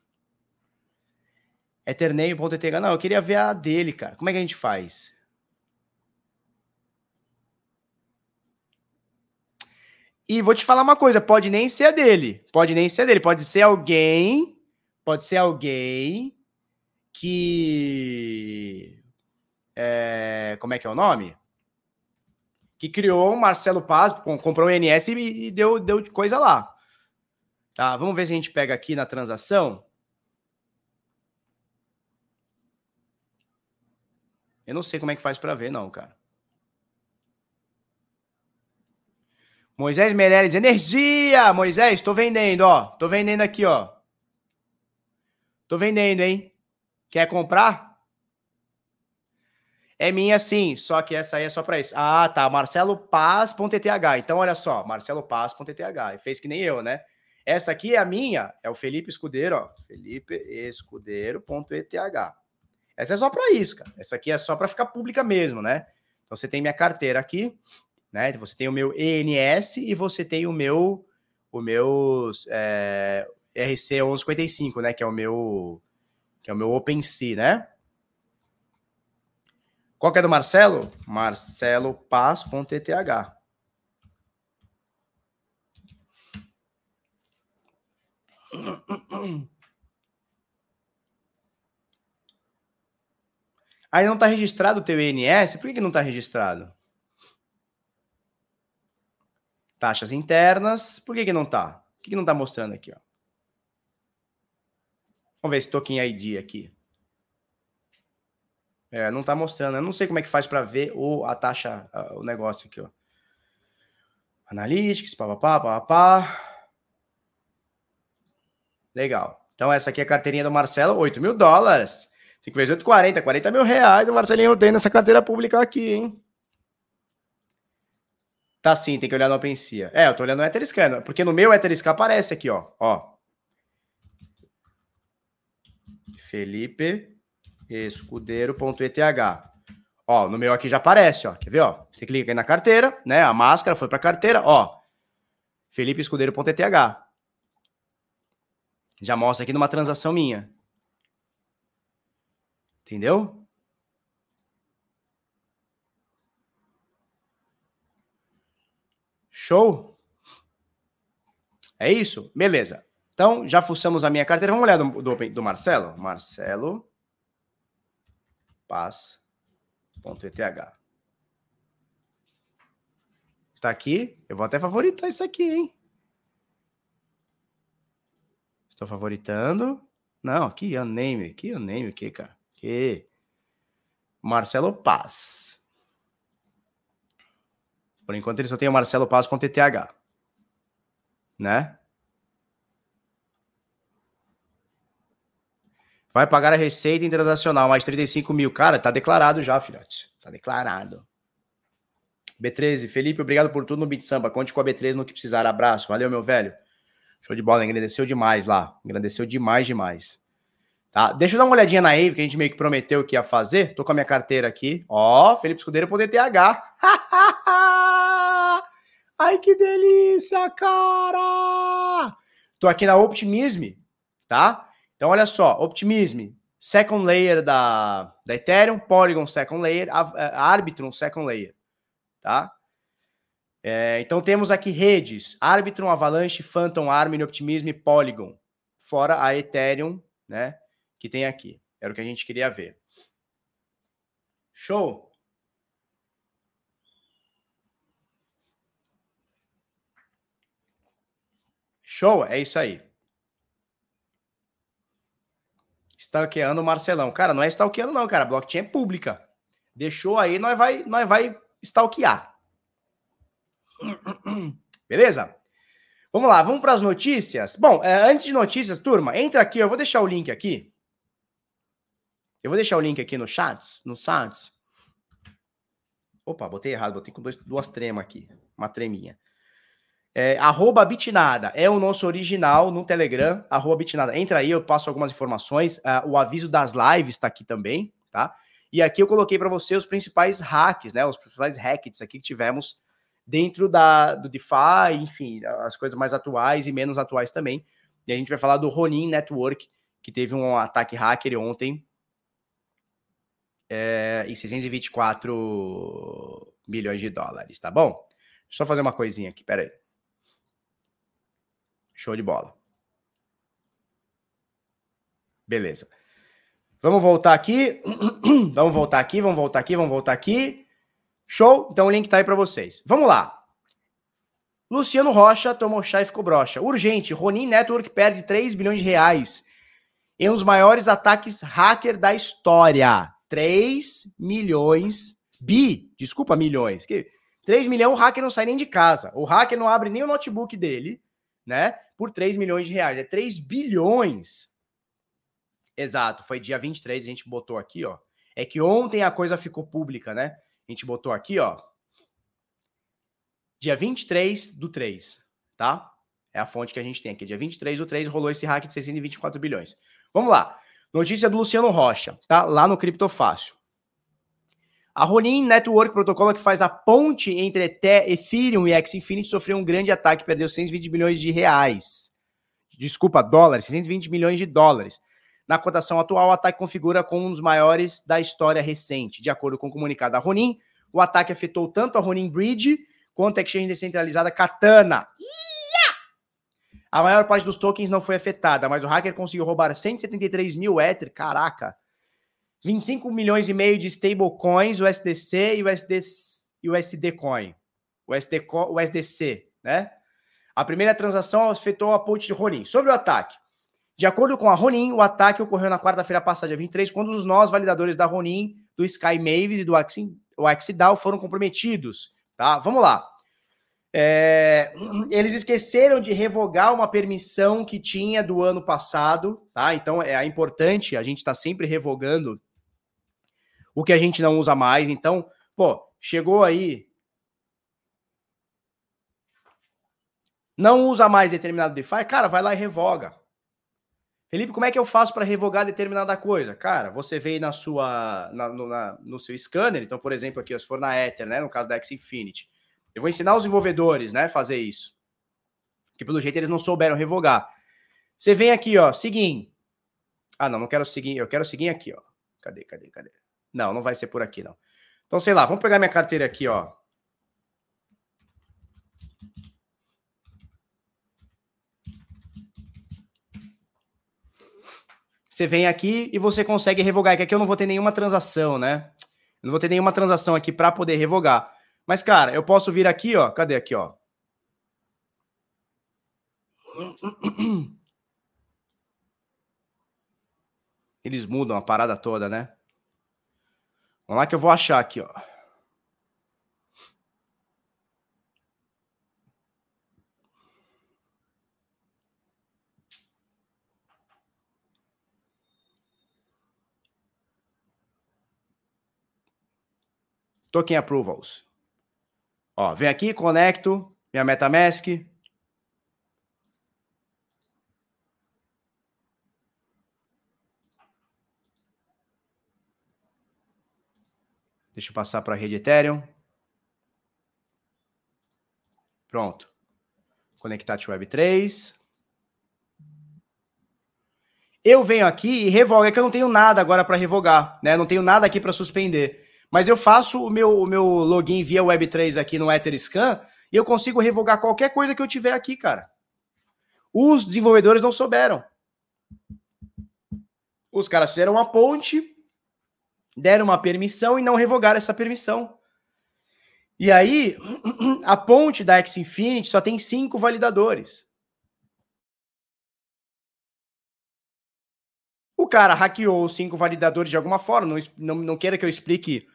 Eterneio.eth. Não, eu queria ver a dele, cara. Como é que a gente faz? E vou te falar uma coisa, pode nem ser dele. Pode nem ser dele. Pode ser alguém. Pode ser alguém que. É, como é que é o nome? Que criou o Marcelo Paz, comprou o INS e, e deu, deu coisa lá. Tá, vamos ver se a gente pega aqui na transação. Eu não sei como é que faz para ver, não, cara. Moisés Meirelles, energia! Moisés, tô vendendo, ó. Tô vendendo aqui, ó. Tô vendendo, hein? Quer comprar? É minha sim, só que essa aí é só para isso. Ah, tá. Marcelo Paz.eth. Então, olha só, Marcelo Paz.eth. Fez que nem eu, né? Essa aqui é a minha, é o Felipe Escudeiro, ó. Felipe Escudeiro.eth. Essa é só para isso, cara. Essa aqui é só para ficar pública mesmo, né? Então, você tem minha carteira aqui, né? Você tem o meu ENS e você tem o meu, o meu é, RC 1155, né? Que é o meu que é o meu OpenSea, né? Qual que é do Marcelo? Marcelo Paz.eth. Aí não está registrado o teu INS? Por que, que não está registrado? Taxas internas, por que, que não está? O que, que não está mostrando aqui? Ó? Vamos ver esse token ID aqui. É, não tá mostrando. Eu não sei como é que faz para ver o, a taxa, o negócio aqui, ó. Analytics, papapá, papapá. Legal. Então, essa aqui é a carteirinha do Marcelo, 8 mil dólares. 5 vezes 8, 40, 40 mil reais. O Marcelinho tem nessa carteira pública aqui, hein? Tá sim, tem que olhar no OpenSea. É, eu tô olhando no Etherscan, porque no meu Etherscan aparece aqui, ó. ó. Felipe escudeiro.eth. Ó, no meu aqui já aparece, ó. Quer ver, ó? Você clica aí na carteira, né? A máscara foi para carteira, ó. Felipe escudeiro.eth. Já mostra aqui numa transação minha. Entendeu? Show? É isso? Beleza. Então, já fuçamos a minha carteira. Vamos olhar do, do, do Marcelo? Marcelo paz.eth. Tá aqui. Eu vou até favoritar isso aqui, hein? Estou favoritando. Não, aqui, unname. Aqui, unname, aqui, cara. Aqui. Marcelo Paz. Por enquanto ele só tem o Marcelo Paz.eth. Né? Vai pagar a receita internacional, mais 35 mil. Cara, tá declarado já, filhote. Tá declarado. B13, Felipe, obrigado por tudo no Beat Samba. Conte com a B13 no que precisar. Abraço. Valeu, meu velho. Show de bola. Agradeceu demais lá. Agradeceu demais, demais. Tá? Deixa eu dar uma olhadinha na Ave, que a gente meio que prometeu que ia fazer. Tô com a minha carteira aqui. Ó, Felipe Escudeiro poder TH. Ai, que delícia, cara! Tô aqui na Optimism, tá? Então, olha só, Optimism, second layer da, da Ethereum, Polygon second layer, Arbitrum second layer, tá? É, então temos aqui redes, Arbitrum, Avalanche, Phantom, Harmony, Optimism Polygon, fora a Ethereum, né, que tem aqui. Era o que a gente queria ver. Show? Show, é isso aí. Stalkeando o Marcelão. Cara, não é stalkeando, não, cara. Blockchain é pública. Deixou aí, nós vai, nós vai stalkear. Beleza? Vamos lá, vamos para as notícias. Bom, é, antes de notícias, turma, entra aqui, eu vou deixar o link aqui. Eu vou deixar o link aqui no chat, no chat. Opa, botei errado, botei com dois, duas tremas aqui, uma treminha. É, arroba Bitnada é o nosso original no Telegram, arroba Bitnada. Entra aí, eu passo algumas informações. Uh, o aviso das lives está aqui também, tá? E aqui eu coloquei para você os principais hacks, né? Os principais hacks aqui que tivemos dentro da, do DeFi, enfim, as coisas mais atuais e menos atuais também. E a gente vai falar do Ronin Network, que teve um ataque hacker ontem é, em 624 milhões de dólares, tá bom? Deixa eu só fazer uma coisinha aqui, peraí. Show de bola. Beleza. Vamos voltar aqui. vamos voltar aqui, vamos voltar aqui, vamos voltar aqui. Show? Então o link tá aí para vocês. Vamos lá. Luciano Rocha tomou chá e ficou broxa. Urgente, Ronin Network perde 3 bilhões de reais em um dos maiores ataques hacker da história. 3 milhões, bi, desculpa, milhões. 3 milhões o hacker não sai nem de casa. O hacker não abre nem o notebook dele, né? Por 3 milhões de reais. É 3 bilhões. Exato, foi dia 23, a gente botou aqui, ó. É que ontem a coisa ficou pública, né? A gente botou aqui, ó. Dia 23 do 3, tá? É a fonte que a gente tem aqui. Dia 23 do 3 rolou esse hack de 624 bilhões. Vamos lá. Notícia do Luciano Rocha, tá? Lá no Criptofácil. A Ronin Network, protocolo que faz a ponte entre Ethereum e X-Infinity, sofreu um grande ataque, perdeu 120 bilhões de reais. Desculpa, dólares, 120 milhões de dólares. Na cotação atual, o ataque configura como um dos maiores da história recente. De acordo com o comunicado da Ronin, o ataque afetou tanto a Ronin Bridge quanto a exchange descentralizada Katana. A maior parte dos tokens não foi afetada, mas o hacker conseguiu roubar 173 mil Ether. Caraca! 25 milhões e meio de stablecoins, o SDC e o, SD, e o SD Coin. O, SD, o SDC, né? A primeira transação afetou a ponte de Ronin. Sobre o ataque. De acordo com a Ronin, o ataque ocorreu na quarta-feira passada, dia 23, quando os nós validadores da Ronin do Sky Mavis e do Axidal foram comprometidos, tá? Vamos lá. É, eles esqueceram de revogar uma permissão que tinha do ano passado, tá? Então é importante a gente estar tá sempre revogando o que a gente não usa mais. Então, pô, chegou aí. Não usa mais determinado DeFi, cara, vai lá e revoga. Felipe, como é que eu faço para revogar determinada coisa? Cara, você veio na sua, na, no, na, no, seu scanner, então, por exemplo, aqui, se for na Ether, né, no caso da X Infinity, eu vou ensinar os desenvolvedores, né, fazer isso. Que pelo jeito eles não souberam revogar. Você vem aqui, ó, seguir. Ah, não, não quero seguir, eu quero seguir aqui, ó. Cadê, cadê, cadê? Não, não vai ser por aqui, não. Então, sei lá, vamos pegar minha carteira aqui, ó. Você vem aqui e você consegue revogar. Que aqui eu não vou ter nenhuma transação, né? Eu não vou ter nenhuma transação aqui para poder revogar. Mas, cara, eu posso vir aqui, ó. Cadê aqui, ó? Eles mudam a parada toda, né? Vamos lá que eu vou achar aqui, ó. Token Approvals. Ó, vem aqui, conecto minha MetaMask. Deixa eu passar para a rede Ethereum. Pronto. Conectar to Web3. Eu venho aqui e revogo. É que eu não tenho nada agora para revogar, né? Não tenho nada aqui para suspender. Mas eu faço o meu, o meu login via Web3 aqui no Etherscan e eu consigo revogar qualquer coisa que eu tiver aqui, cara. Os desenvolvedores não souberam. Os caras fizeram uma ponte, deram uma permissão e não revogaram essa permissão. E aí, a ponte da X Infinity só tem cinco validadores. O cara hackeou os cinco validadores de alguma forma. Não, não, não queira que eu explique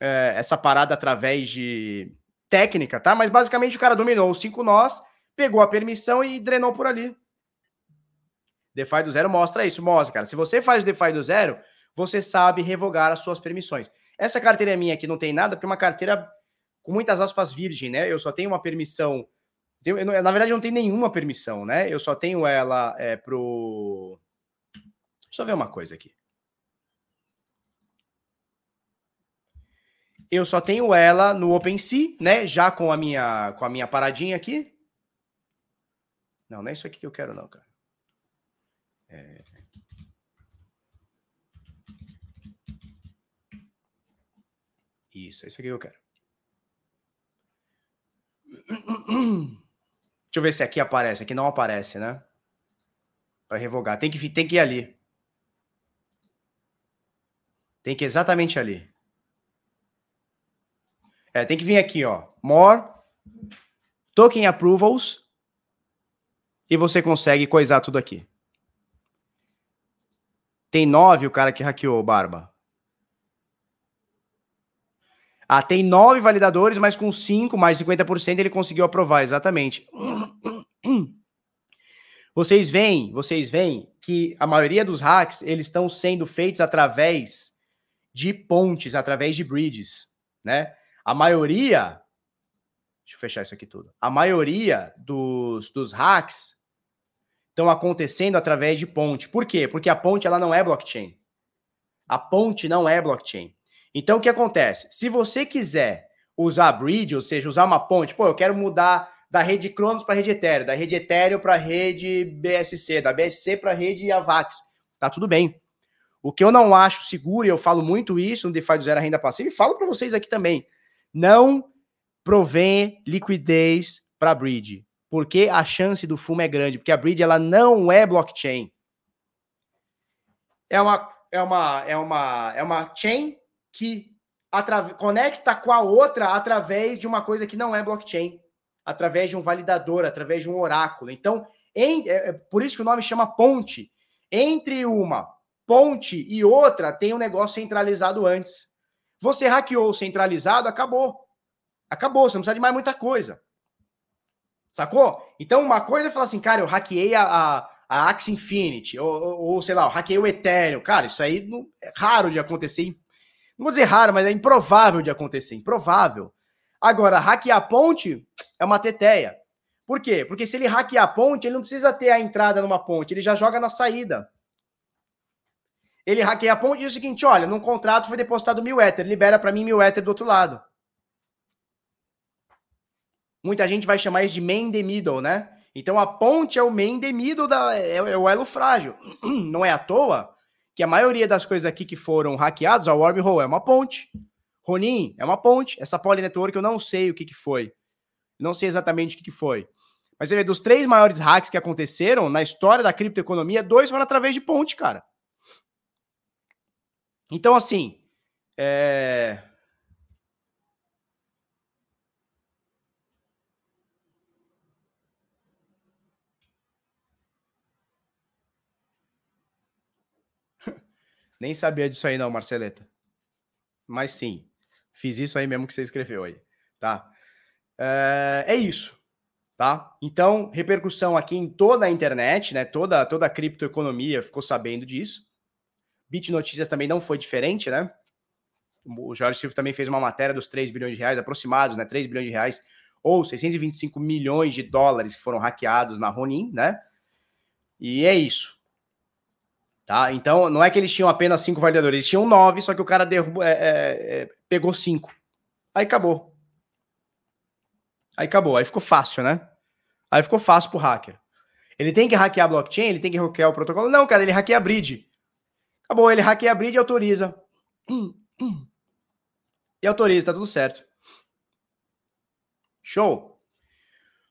é, essa parada através de técnica, tá? Mas basicamente o cara dominou os cinco nós, pegou a permissão e drenou por ali. DeFi do zero mostra isso, mostra, cara. Se você faz DeFi do zero, você sabe revogar as suas permissões. Essa carteira minha aqui não tem nada, porque é uma carteira com muitas aspas virgem, né? Eu só tenho uma permissão. Eu, na verdade, eu não tenho nenhuma permissão, né? Eu só tenho ela é, pro. Deixa eu ver uma coisa aqui. Eu só tenho ela no OpenSea, né? Já com a minha com a minha paradinha aqui. Não, não é isso aqui que eu quero, não, cara. É... Isso, é isso aqui que eu quero. Deixa eu ver se aqui aparece. Aqui não aparece, né? Para revogar. Tem que, tem que ir ali. Tem que ir exatamente ali. É, tem que vir aqui, ó. More, Token Approvals, e você consegue coisar tudo aqui. Tem nove o cara que hackeou, Barba. Ah, tem nove validadores, mas com cinco mais 50% ele conseguiu aprovar, exatamente. Vocês veem, vocês veem que a maioria dos hacks, eles estão sendo feitos através de pontes, através de bridges, né? A maioria. Deixa eu fechar isso aqui tudo. A maioria dos, dos hacks estão acontecendo através de ponte. Por quê? Porque a ponte ela não é blockchain. A ponte não é blockchain. Então o que acontece? Se você quiser usar a bridge, ou seja, usar uma ponte, pô, eu quero mudar da rede Cronos para a rede Ethereum, da rede Ethereum para a rede BSC, da BSC para a rede Avax, tá tudo bem. O que eu não acho seguro, e eu falo muito isso no DeFi do Zero Renda Passiva, e falo para vocês aqui também, não provém liquidez para a bridge, porque a chance do fumo é grande, porque a bridge ela não é blockchain. É uma é uma é uma é uma chain que conecta com a outra através de uma coisa que não é blockchain, através de um validador, através de um oráculo. Então, em, é, é por isso que o nome chama ponte. Entre uma ponte e outra tem um negócio centralizado antes. Você hackeou centralizado, acabou. Acabou, você não precisa de mais muita coisa. Sacou? Então, uma coisa é falar assim, cara, eu hackeei a, a, a Axie Infinity, ou, ou, ou, sei lá, eu hackeei o Ethereum. Cara, isso aí não, é raro de acontecer. Não vou dizer raro, mas é improvável de acontecer. Improvável. Agora, hackear a ponte é uma teteia. Por quê? Porque se ele hackear a ponte, ele não precisa ter a entrada numa ponte, ele já joga na saída. Ele hackeia a ponte e diz o seguinte: olha, num contrato foi depositado mil Ether, libera para mim mil Ether do outro lado. Muita gente vai chamar isso de main the middle, né? Então a ponte é o main the middle, da, é, é o elo frágil. Não é à toa que a maioria das coisas aqui que foram hackeadas, a Wormhole é uma ponte, Ronin é uma ponte, essa Poly Network eu não sei o que, que foi. Não sei exatamente o que, que foi. Mas você vê, dos três maiores hacks que aconteceram na história da criptoeconomia, dois foram através de ponte, cara. Então, assim, é... Nem sabia disso aí não, Marceleta. Mas sim, fiz isso aí mesmo que você escreveu aí, tá? É, é isso, tá? Então, repercussão aqui em toda a internet, né? Toda, toda a criptoeconomia ficou sabendo disso. Bit Notícias também não foi diferente, né? O Jorge Silva também fez uma matéria dos 3 bilhões de reais, aproximados, né? 3 bilhões de reais, ou 625 milhões de dólares que foram hackeados na Ronin, né? E é isso. Tá? Então, não é que eles tinham apenas cinco validadores, eles tinham nove, só que o cara derrubou, é, é, é, pegou cinco. Aí acabou. Aí acabou, aí ficou fácil, né? Aí ficou fácil pro hacker. Ele tem que hackear a blockchain, ele tem que hackear o protocolo. Não, cara, ele hackeia a bridge. Acabou, ele hackeia a bridge e autoriza. E autoriza, tá tudo certo. Show.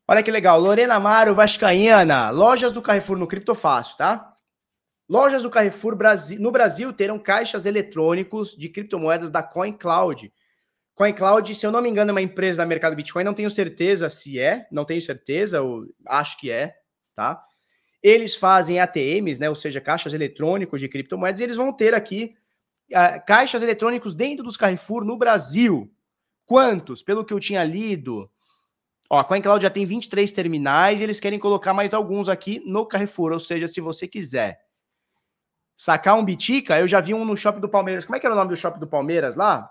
Olha que legal. Lorena Amaro Vascaína. Lojas do Carrefour no Criptofácil, tá? Lojas do Carrefour no Brasil terão caixas eletrônicos de criptomoedas da CoinCloud. CoinCloud, se eu não me engano, é uma empresa da mercado Bitcoin, não tenho certeza se é, não tenho certeza, eu acho que é, tá? Eles fazem ATMs, né, ou seja, caixas eletrônicos de criptomoedas, e eles vão ter aqui uh, caixas eletrônicos dentro dos Carrefour no Brasil. Quantos? Pelo que eu tinha lido, ó, a CoinCloud já tem 23 terminais e eles querem colocar mais alguns aqui no Carrefour, ou seja, se você quiser sacar um Bitica, eu já vi um no shopping do Palmeiras. Como é que era o nome do shopping do Palmeiras lá?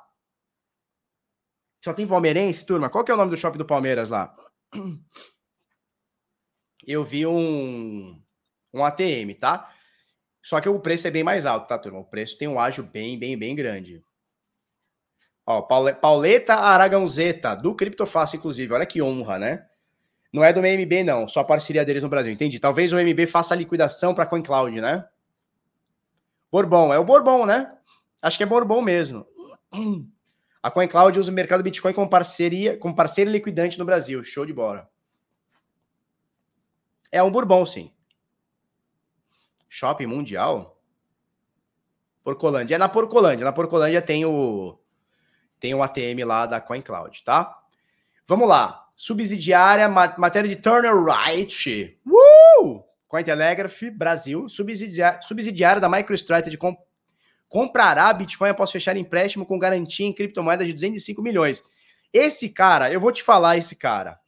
Só tem palmeirense, turma? Qual que é o nome do shopping do Palmeiras lá? Eu vi um, um ATM, tá? Só que o preço é bem mais alto, tá, turma? O preço tem um ágio bem, bem, bem grande. Ó, Pauleta Aragãozeta, do Criptofácil, inclusive. Olha que honra, né? Não é do MB, não. Só parceria deles no Brasil, entendi. Talvez o MB faça a liquidação para a CoinCloud, né? Bourbon, é o Bourbon, né? Acho que é Bourbon mesmo. A CoinCloud usa o mercado Bitcoin como parceria, como parceiro liquidante no Brasil. Show de bola. É um Bourbon, sim. Shopping Mundial? Porcolândia. É na Porcolândia. Na Porcolândia tem o tem o ATM lá da CoinCloud, tá? Vamos lá. Subsidiária, matéria de Turner Wright. Uh! Cointelegraph Brasil, subsidiária, subsidiária da MicroStrategy, com, comprará Bitcoin após fechar empréstimo com garantia em criptomoedas de 205 milhões. Esse cara, eu vou te falar esse cara.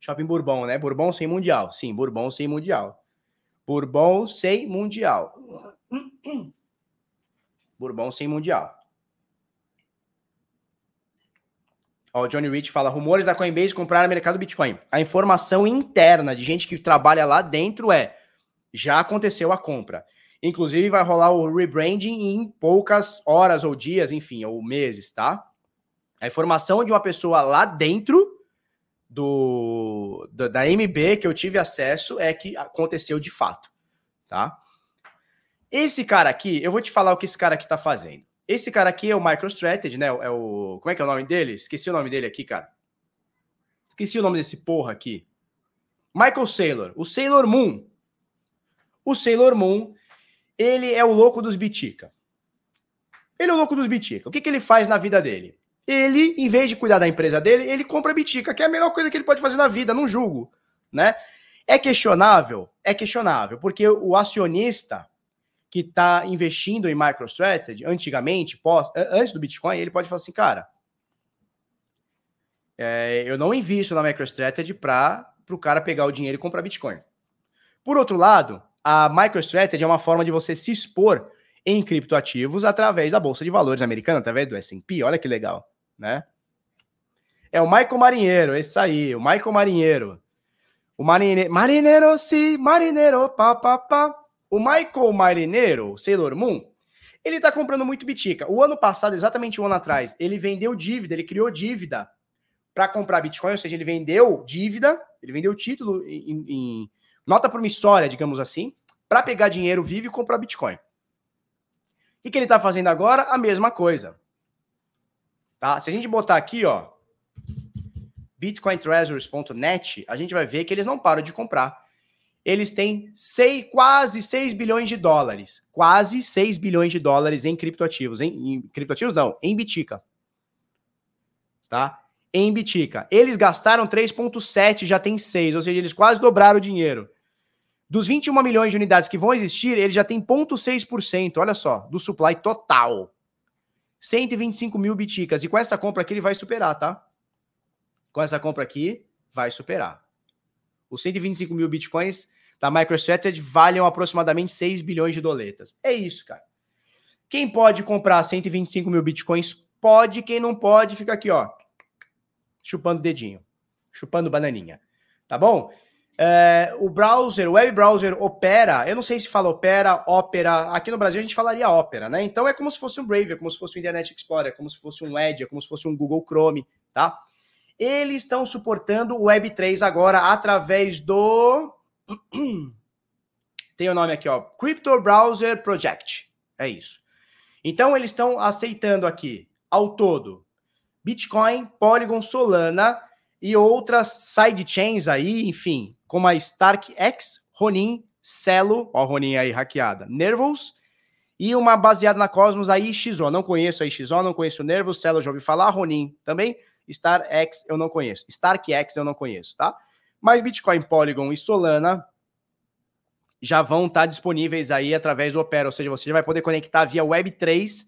Shopping Bourbon, né? Bourbon sem mundial. Sim, Bourbon sem mundial. Bourbon sem mundial. Bourbon sem mundial. Ó, o Johnny Rich fala: rumores da Coinbase comprar no mercado Bitcoin. A informação interna de gente que trabalha lá dentro é: já aconteceu a compra. Inclusive, vai rolar o rebranding em poucas horas ou dias, enfim, ou meses, tá? A informação de uma pessoa lá dentro do, do da MB que eu tive acesso é que aconteceu de fato, tá? Esse cara aqui, eu vou te falar o que esse cara aqui tá fazendo. Esse cara aqui é o MicroStrategy, né? É o. Como é que é o nome dele? Esqueci o nome dele aqui, cara. Esqueci o nome desse porra aqui. Michael Saylor. O Sailor Moon. O Sailor Moon, ele é o louco dos Bitica. Ele é o louco dos Bitica. O que, que ele faz na vida dele? Ele, em vez de cuidar da empresa dele, ele compra Bitica, que é a melhor coisa que ele pode fazer na vida, não julgo, né? É questionável? É questionável, porque o acionista que está investindo em MicroStrategy, antigamente, pós, antes do Bitcoin, ele pode falar assim, cara, é, eu não invisto na MicroStrategy para o cara pegar o dinheiro e comprar Bitcoin. Por outro lado, a MicroStrategy é uma forma de você se expor em criptoativos através da Bolsa de Valores americana, através do S&P. Olha que legal, né? É o Michael Marinheiro, esse aí, o Michael Marinheiro. O Marinheiro, Marinheiro, sim, Marinheiro, pá, pá, pá. O Michael Marineiro, Sailor Moon, ele tá comprando muito Bitica. O ano passado, exatamente um ano atrás, ele vendeu dívida, ele criou dívida para comprar Bitcoin, ou seja, ele vendeu dívida, ele vendeu título em, em nota promissória, digamos assim, para pegar dinheiro vivo e comprar Bitcoin. O que, ele está fazendo agora? A mesma coisa. Tá? Se a gente botar aqui, ó, bitcointreasuries.net, a gente vai ver que eles não param de comprar eles têm seis, quase 6 bilhões de dólares. Quase 6 bilhões de dólares em criptoativos. Em, em criptoativos, não, em Bitica. Tá? Em Bitica. Eles gastaram 3,7, já tem 6, ou seja, eles quase dobraram o dinheiro. Dos 21 milhões de unidades que vão existir, ele já tem 0,6%, olha só, do supply total. 125 mil biticas. E com essa compra aqui, ele vai superar, tá? Com essa compra aqui, vai superar. Os 125 mil bitcoins da MicroStrategy valem aproximadamente 6 bilhões de doletas. É isso, cara. Quem pode comprar 125 mil bitcoins pode, quem não pode fica aqui, ó, chupando dedinho, chupando bananinha, tá bom? É, o browser, o web browser opera, eu não sei se fala opera, ópera, aqui no Brasil a gente falaria ópera, né? Então é como se fosse um Brave, é como se fosse um Internet Explorer, é como se fosse um Edge, é como se fosse um Google Chrome, tá? Eles estão suportando o Web3 agora através do tem o nome aqui, ó, Crypto Browser Project. É isso. Então eles estão aceitando aqui, ao todo, Bitcoin, Polygon, Solana e outras sidechains aí, enfim, como a StarkX, Ronin, Celo, ó, Ronin aí hackeada, Nervos e uma baseada na Cosmos, a IXO. Não conheço a IXO, não conheço o Nervos, Celo já ouvi falar, Ronin também. StarX eu não conheço. StarkX eu não conheço, tá? Mas Bitcoin, Polygon e Solana já vão estar tá disponíveis aí através do Opera, ou seja, você já vai poder conectar via Web3,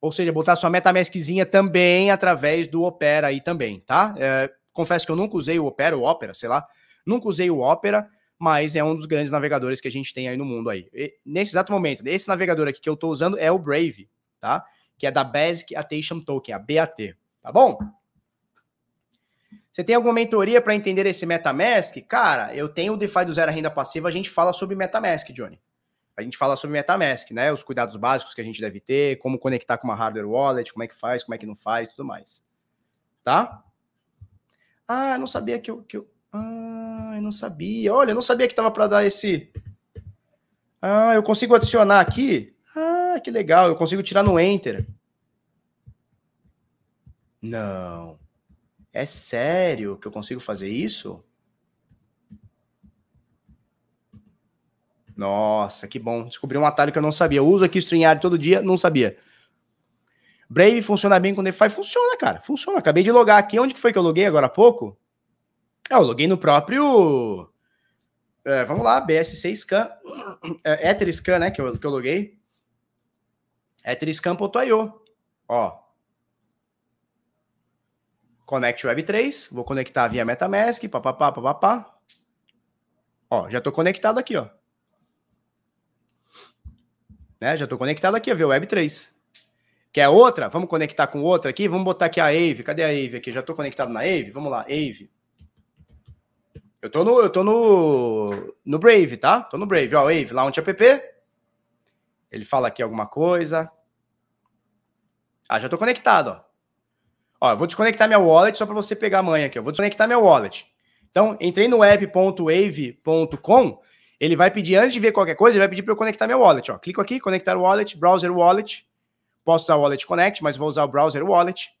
ou seja, botar sua MetaMaskzinha também através do Opera aí também, tá? É, confesso que eu nunca usei o Opera, o Opera, sei lá, nunca usei o Opera, mas é um dos grandes navegadores que a gente tem aí no mundo aí. E, nesse exato momento, esse navegador aqui que eu estou usando é o Brave, tá? Que é da Basic Attention Token, a BAT, tá bom? Você tem alguma mentoria para entender esse MetaMask? Cara, eu tenho o DeFi do Zero Renda Passiva, a gente fala sobre MetaMask, Johnny. A gente fala sobre MetaMask, né? Os cuidados básicos que a gente deve ter, como conectar com uma hardware wallet, como é que faz, como é que não faz, tudo mais. Tá? Ah, eu não sabia que eu, que eu... Ah, eu não sabia. Olha, eu não sabia que tava para dar esse... Ah, eu consigo adicionar aqui? Ah, que legal. Eu consigo tirar no Enter. Não. É sério que eu consigo fazer isso? Nossa, que bom. Descobri um atalho que eu não sabia. Eu uso aqui o StreamYard todo dia, não sabia. Brave funciona bem com DeFi? Funciona, cara. Funciona. Acabei de logar aqui. Onde que foi que eu loguei agora há pouco? Ah, eu loguei no próprio... É, vamos lá, BSC Scan. É, Etherscan, né, que eu, que eu loguei. Etherscan.io. Ó, Connect Web 3, vou conectar via MetaMask, papapá, papapá. Ó, já estou conectado aqui, ó. Né? Já estou conectado aqui, ó, via Web 3. Quer outra? Vamos conectar com outra aqui? Vamos botar aqui a Ave. Cadê a Ave aqui? Já estou conectado na Ave? Vamos lá, Ave. Eu tô no, eu tô no, no Brave, tá? Tô no Brave, ó, Ave, Launch App. Ele fala aqui alguma coisa. Ah, já estou conectado, ó. Ó, vou desconectar minha wallet só para você pegar a manha aqui. Eu vou desconectar minha wallet. Então, entrei no app.wave.com, ele vai pedir, antes de ver qualquer coisa, ele vai pedir para eu conectar minha wallet. Ó, clico aqui, conectar wallet, browser wallet. Posso usar o wallet connect, mas vou usar o browser wallet.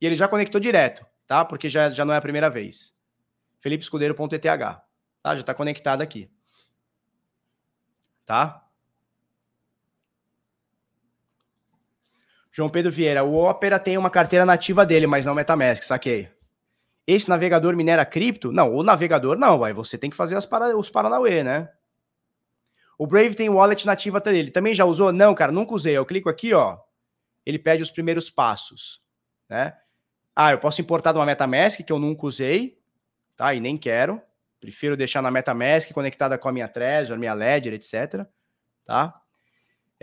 E ele já conectou direto, tá? Porque já, já não é a primeira vez. felipescudeiro.eth, tá? Já está conectado aqui. Tá? João Pedro Vieira, o Opera tem uma carteira nativa dele, mas não MetaMask, saquei. Esse navegador minera cripto? Não, o navegador não, vai. Você tem que fazer as para, os Paranauê, né? O Brave tem wallet nativa dele. Também já usou? Não, cara, nunca usei. Eu clico aqui, ó. Ele pede os primeiros passos, né? Ah, eu posso importar de uma MetaMask que eu nunca usei, tá? E nem quero. Prefiro deixar na MetaMask conectada com a minha Trezor, minha Ledger, etc. Tá?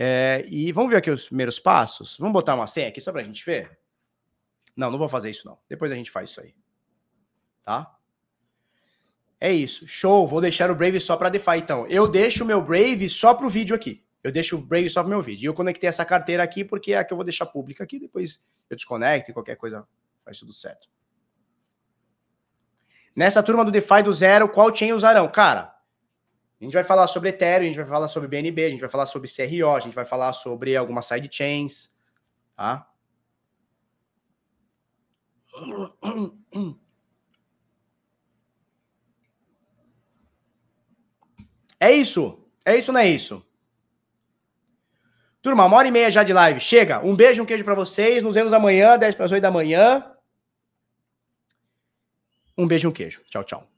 É, e vamos ver aqui os primeiros passos. Vamos botar uma senha aqui só para a gente ver? Não, não vou fazer isso não. Depois a gente faz isso aí. Tá? É isso. Show. Vou deixar o Brave só para DeFi então. Eu deixo o meu Brave só para o vídeo aqui. Eu deixo o Brave só para o meu vídeo. E eu conectei essa carteira aqui porque é a que eu vou deixar pública aqui. Depois eu desconecto e qualquer coisa faz tudo certo. Nessa turma do DeFi do zero, qual chain usarão? Cara, a gente vai falar sobre Ethereum, a gente vai falar sobre BNB, a gente vai falar sobre CRO, a gente vai falar sobre algumas sidechains, tá? É isso. É isso, não é isso? Turma, uma hora e meia já de live. Chega. Um beijo, um queijo para vocês. Nos vemos amanhã, 10 para as 8 da manhã. Um beijo, um queijo. Tchau, tchau.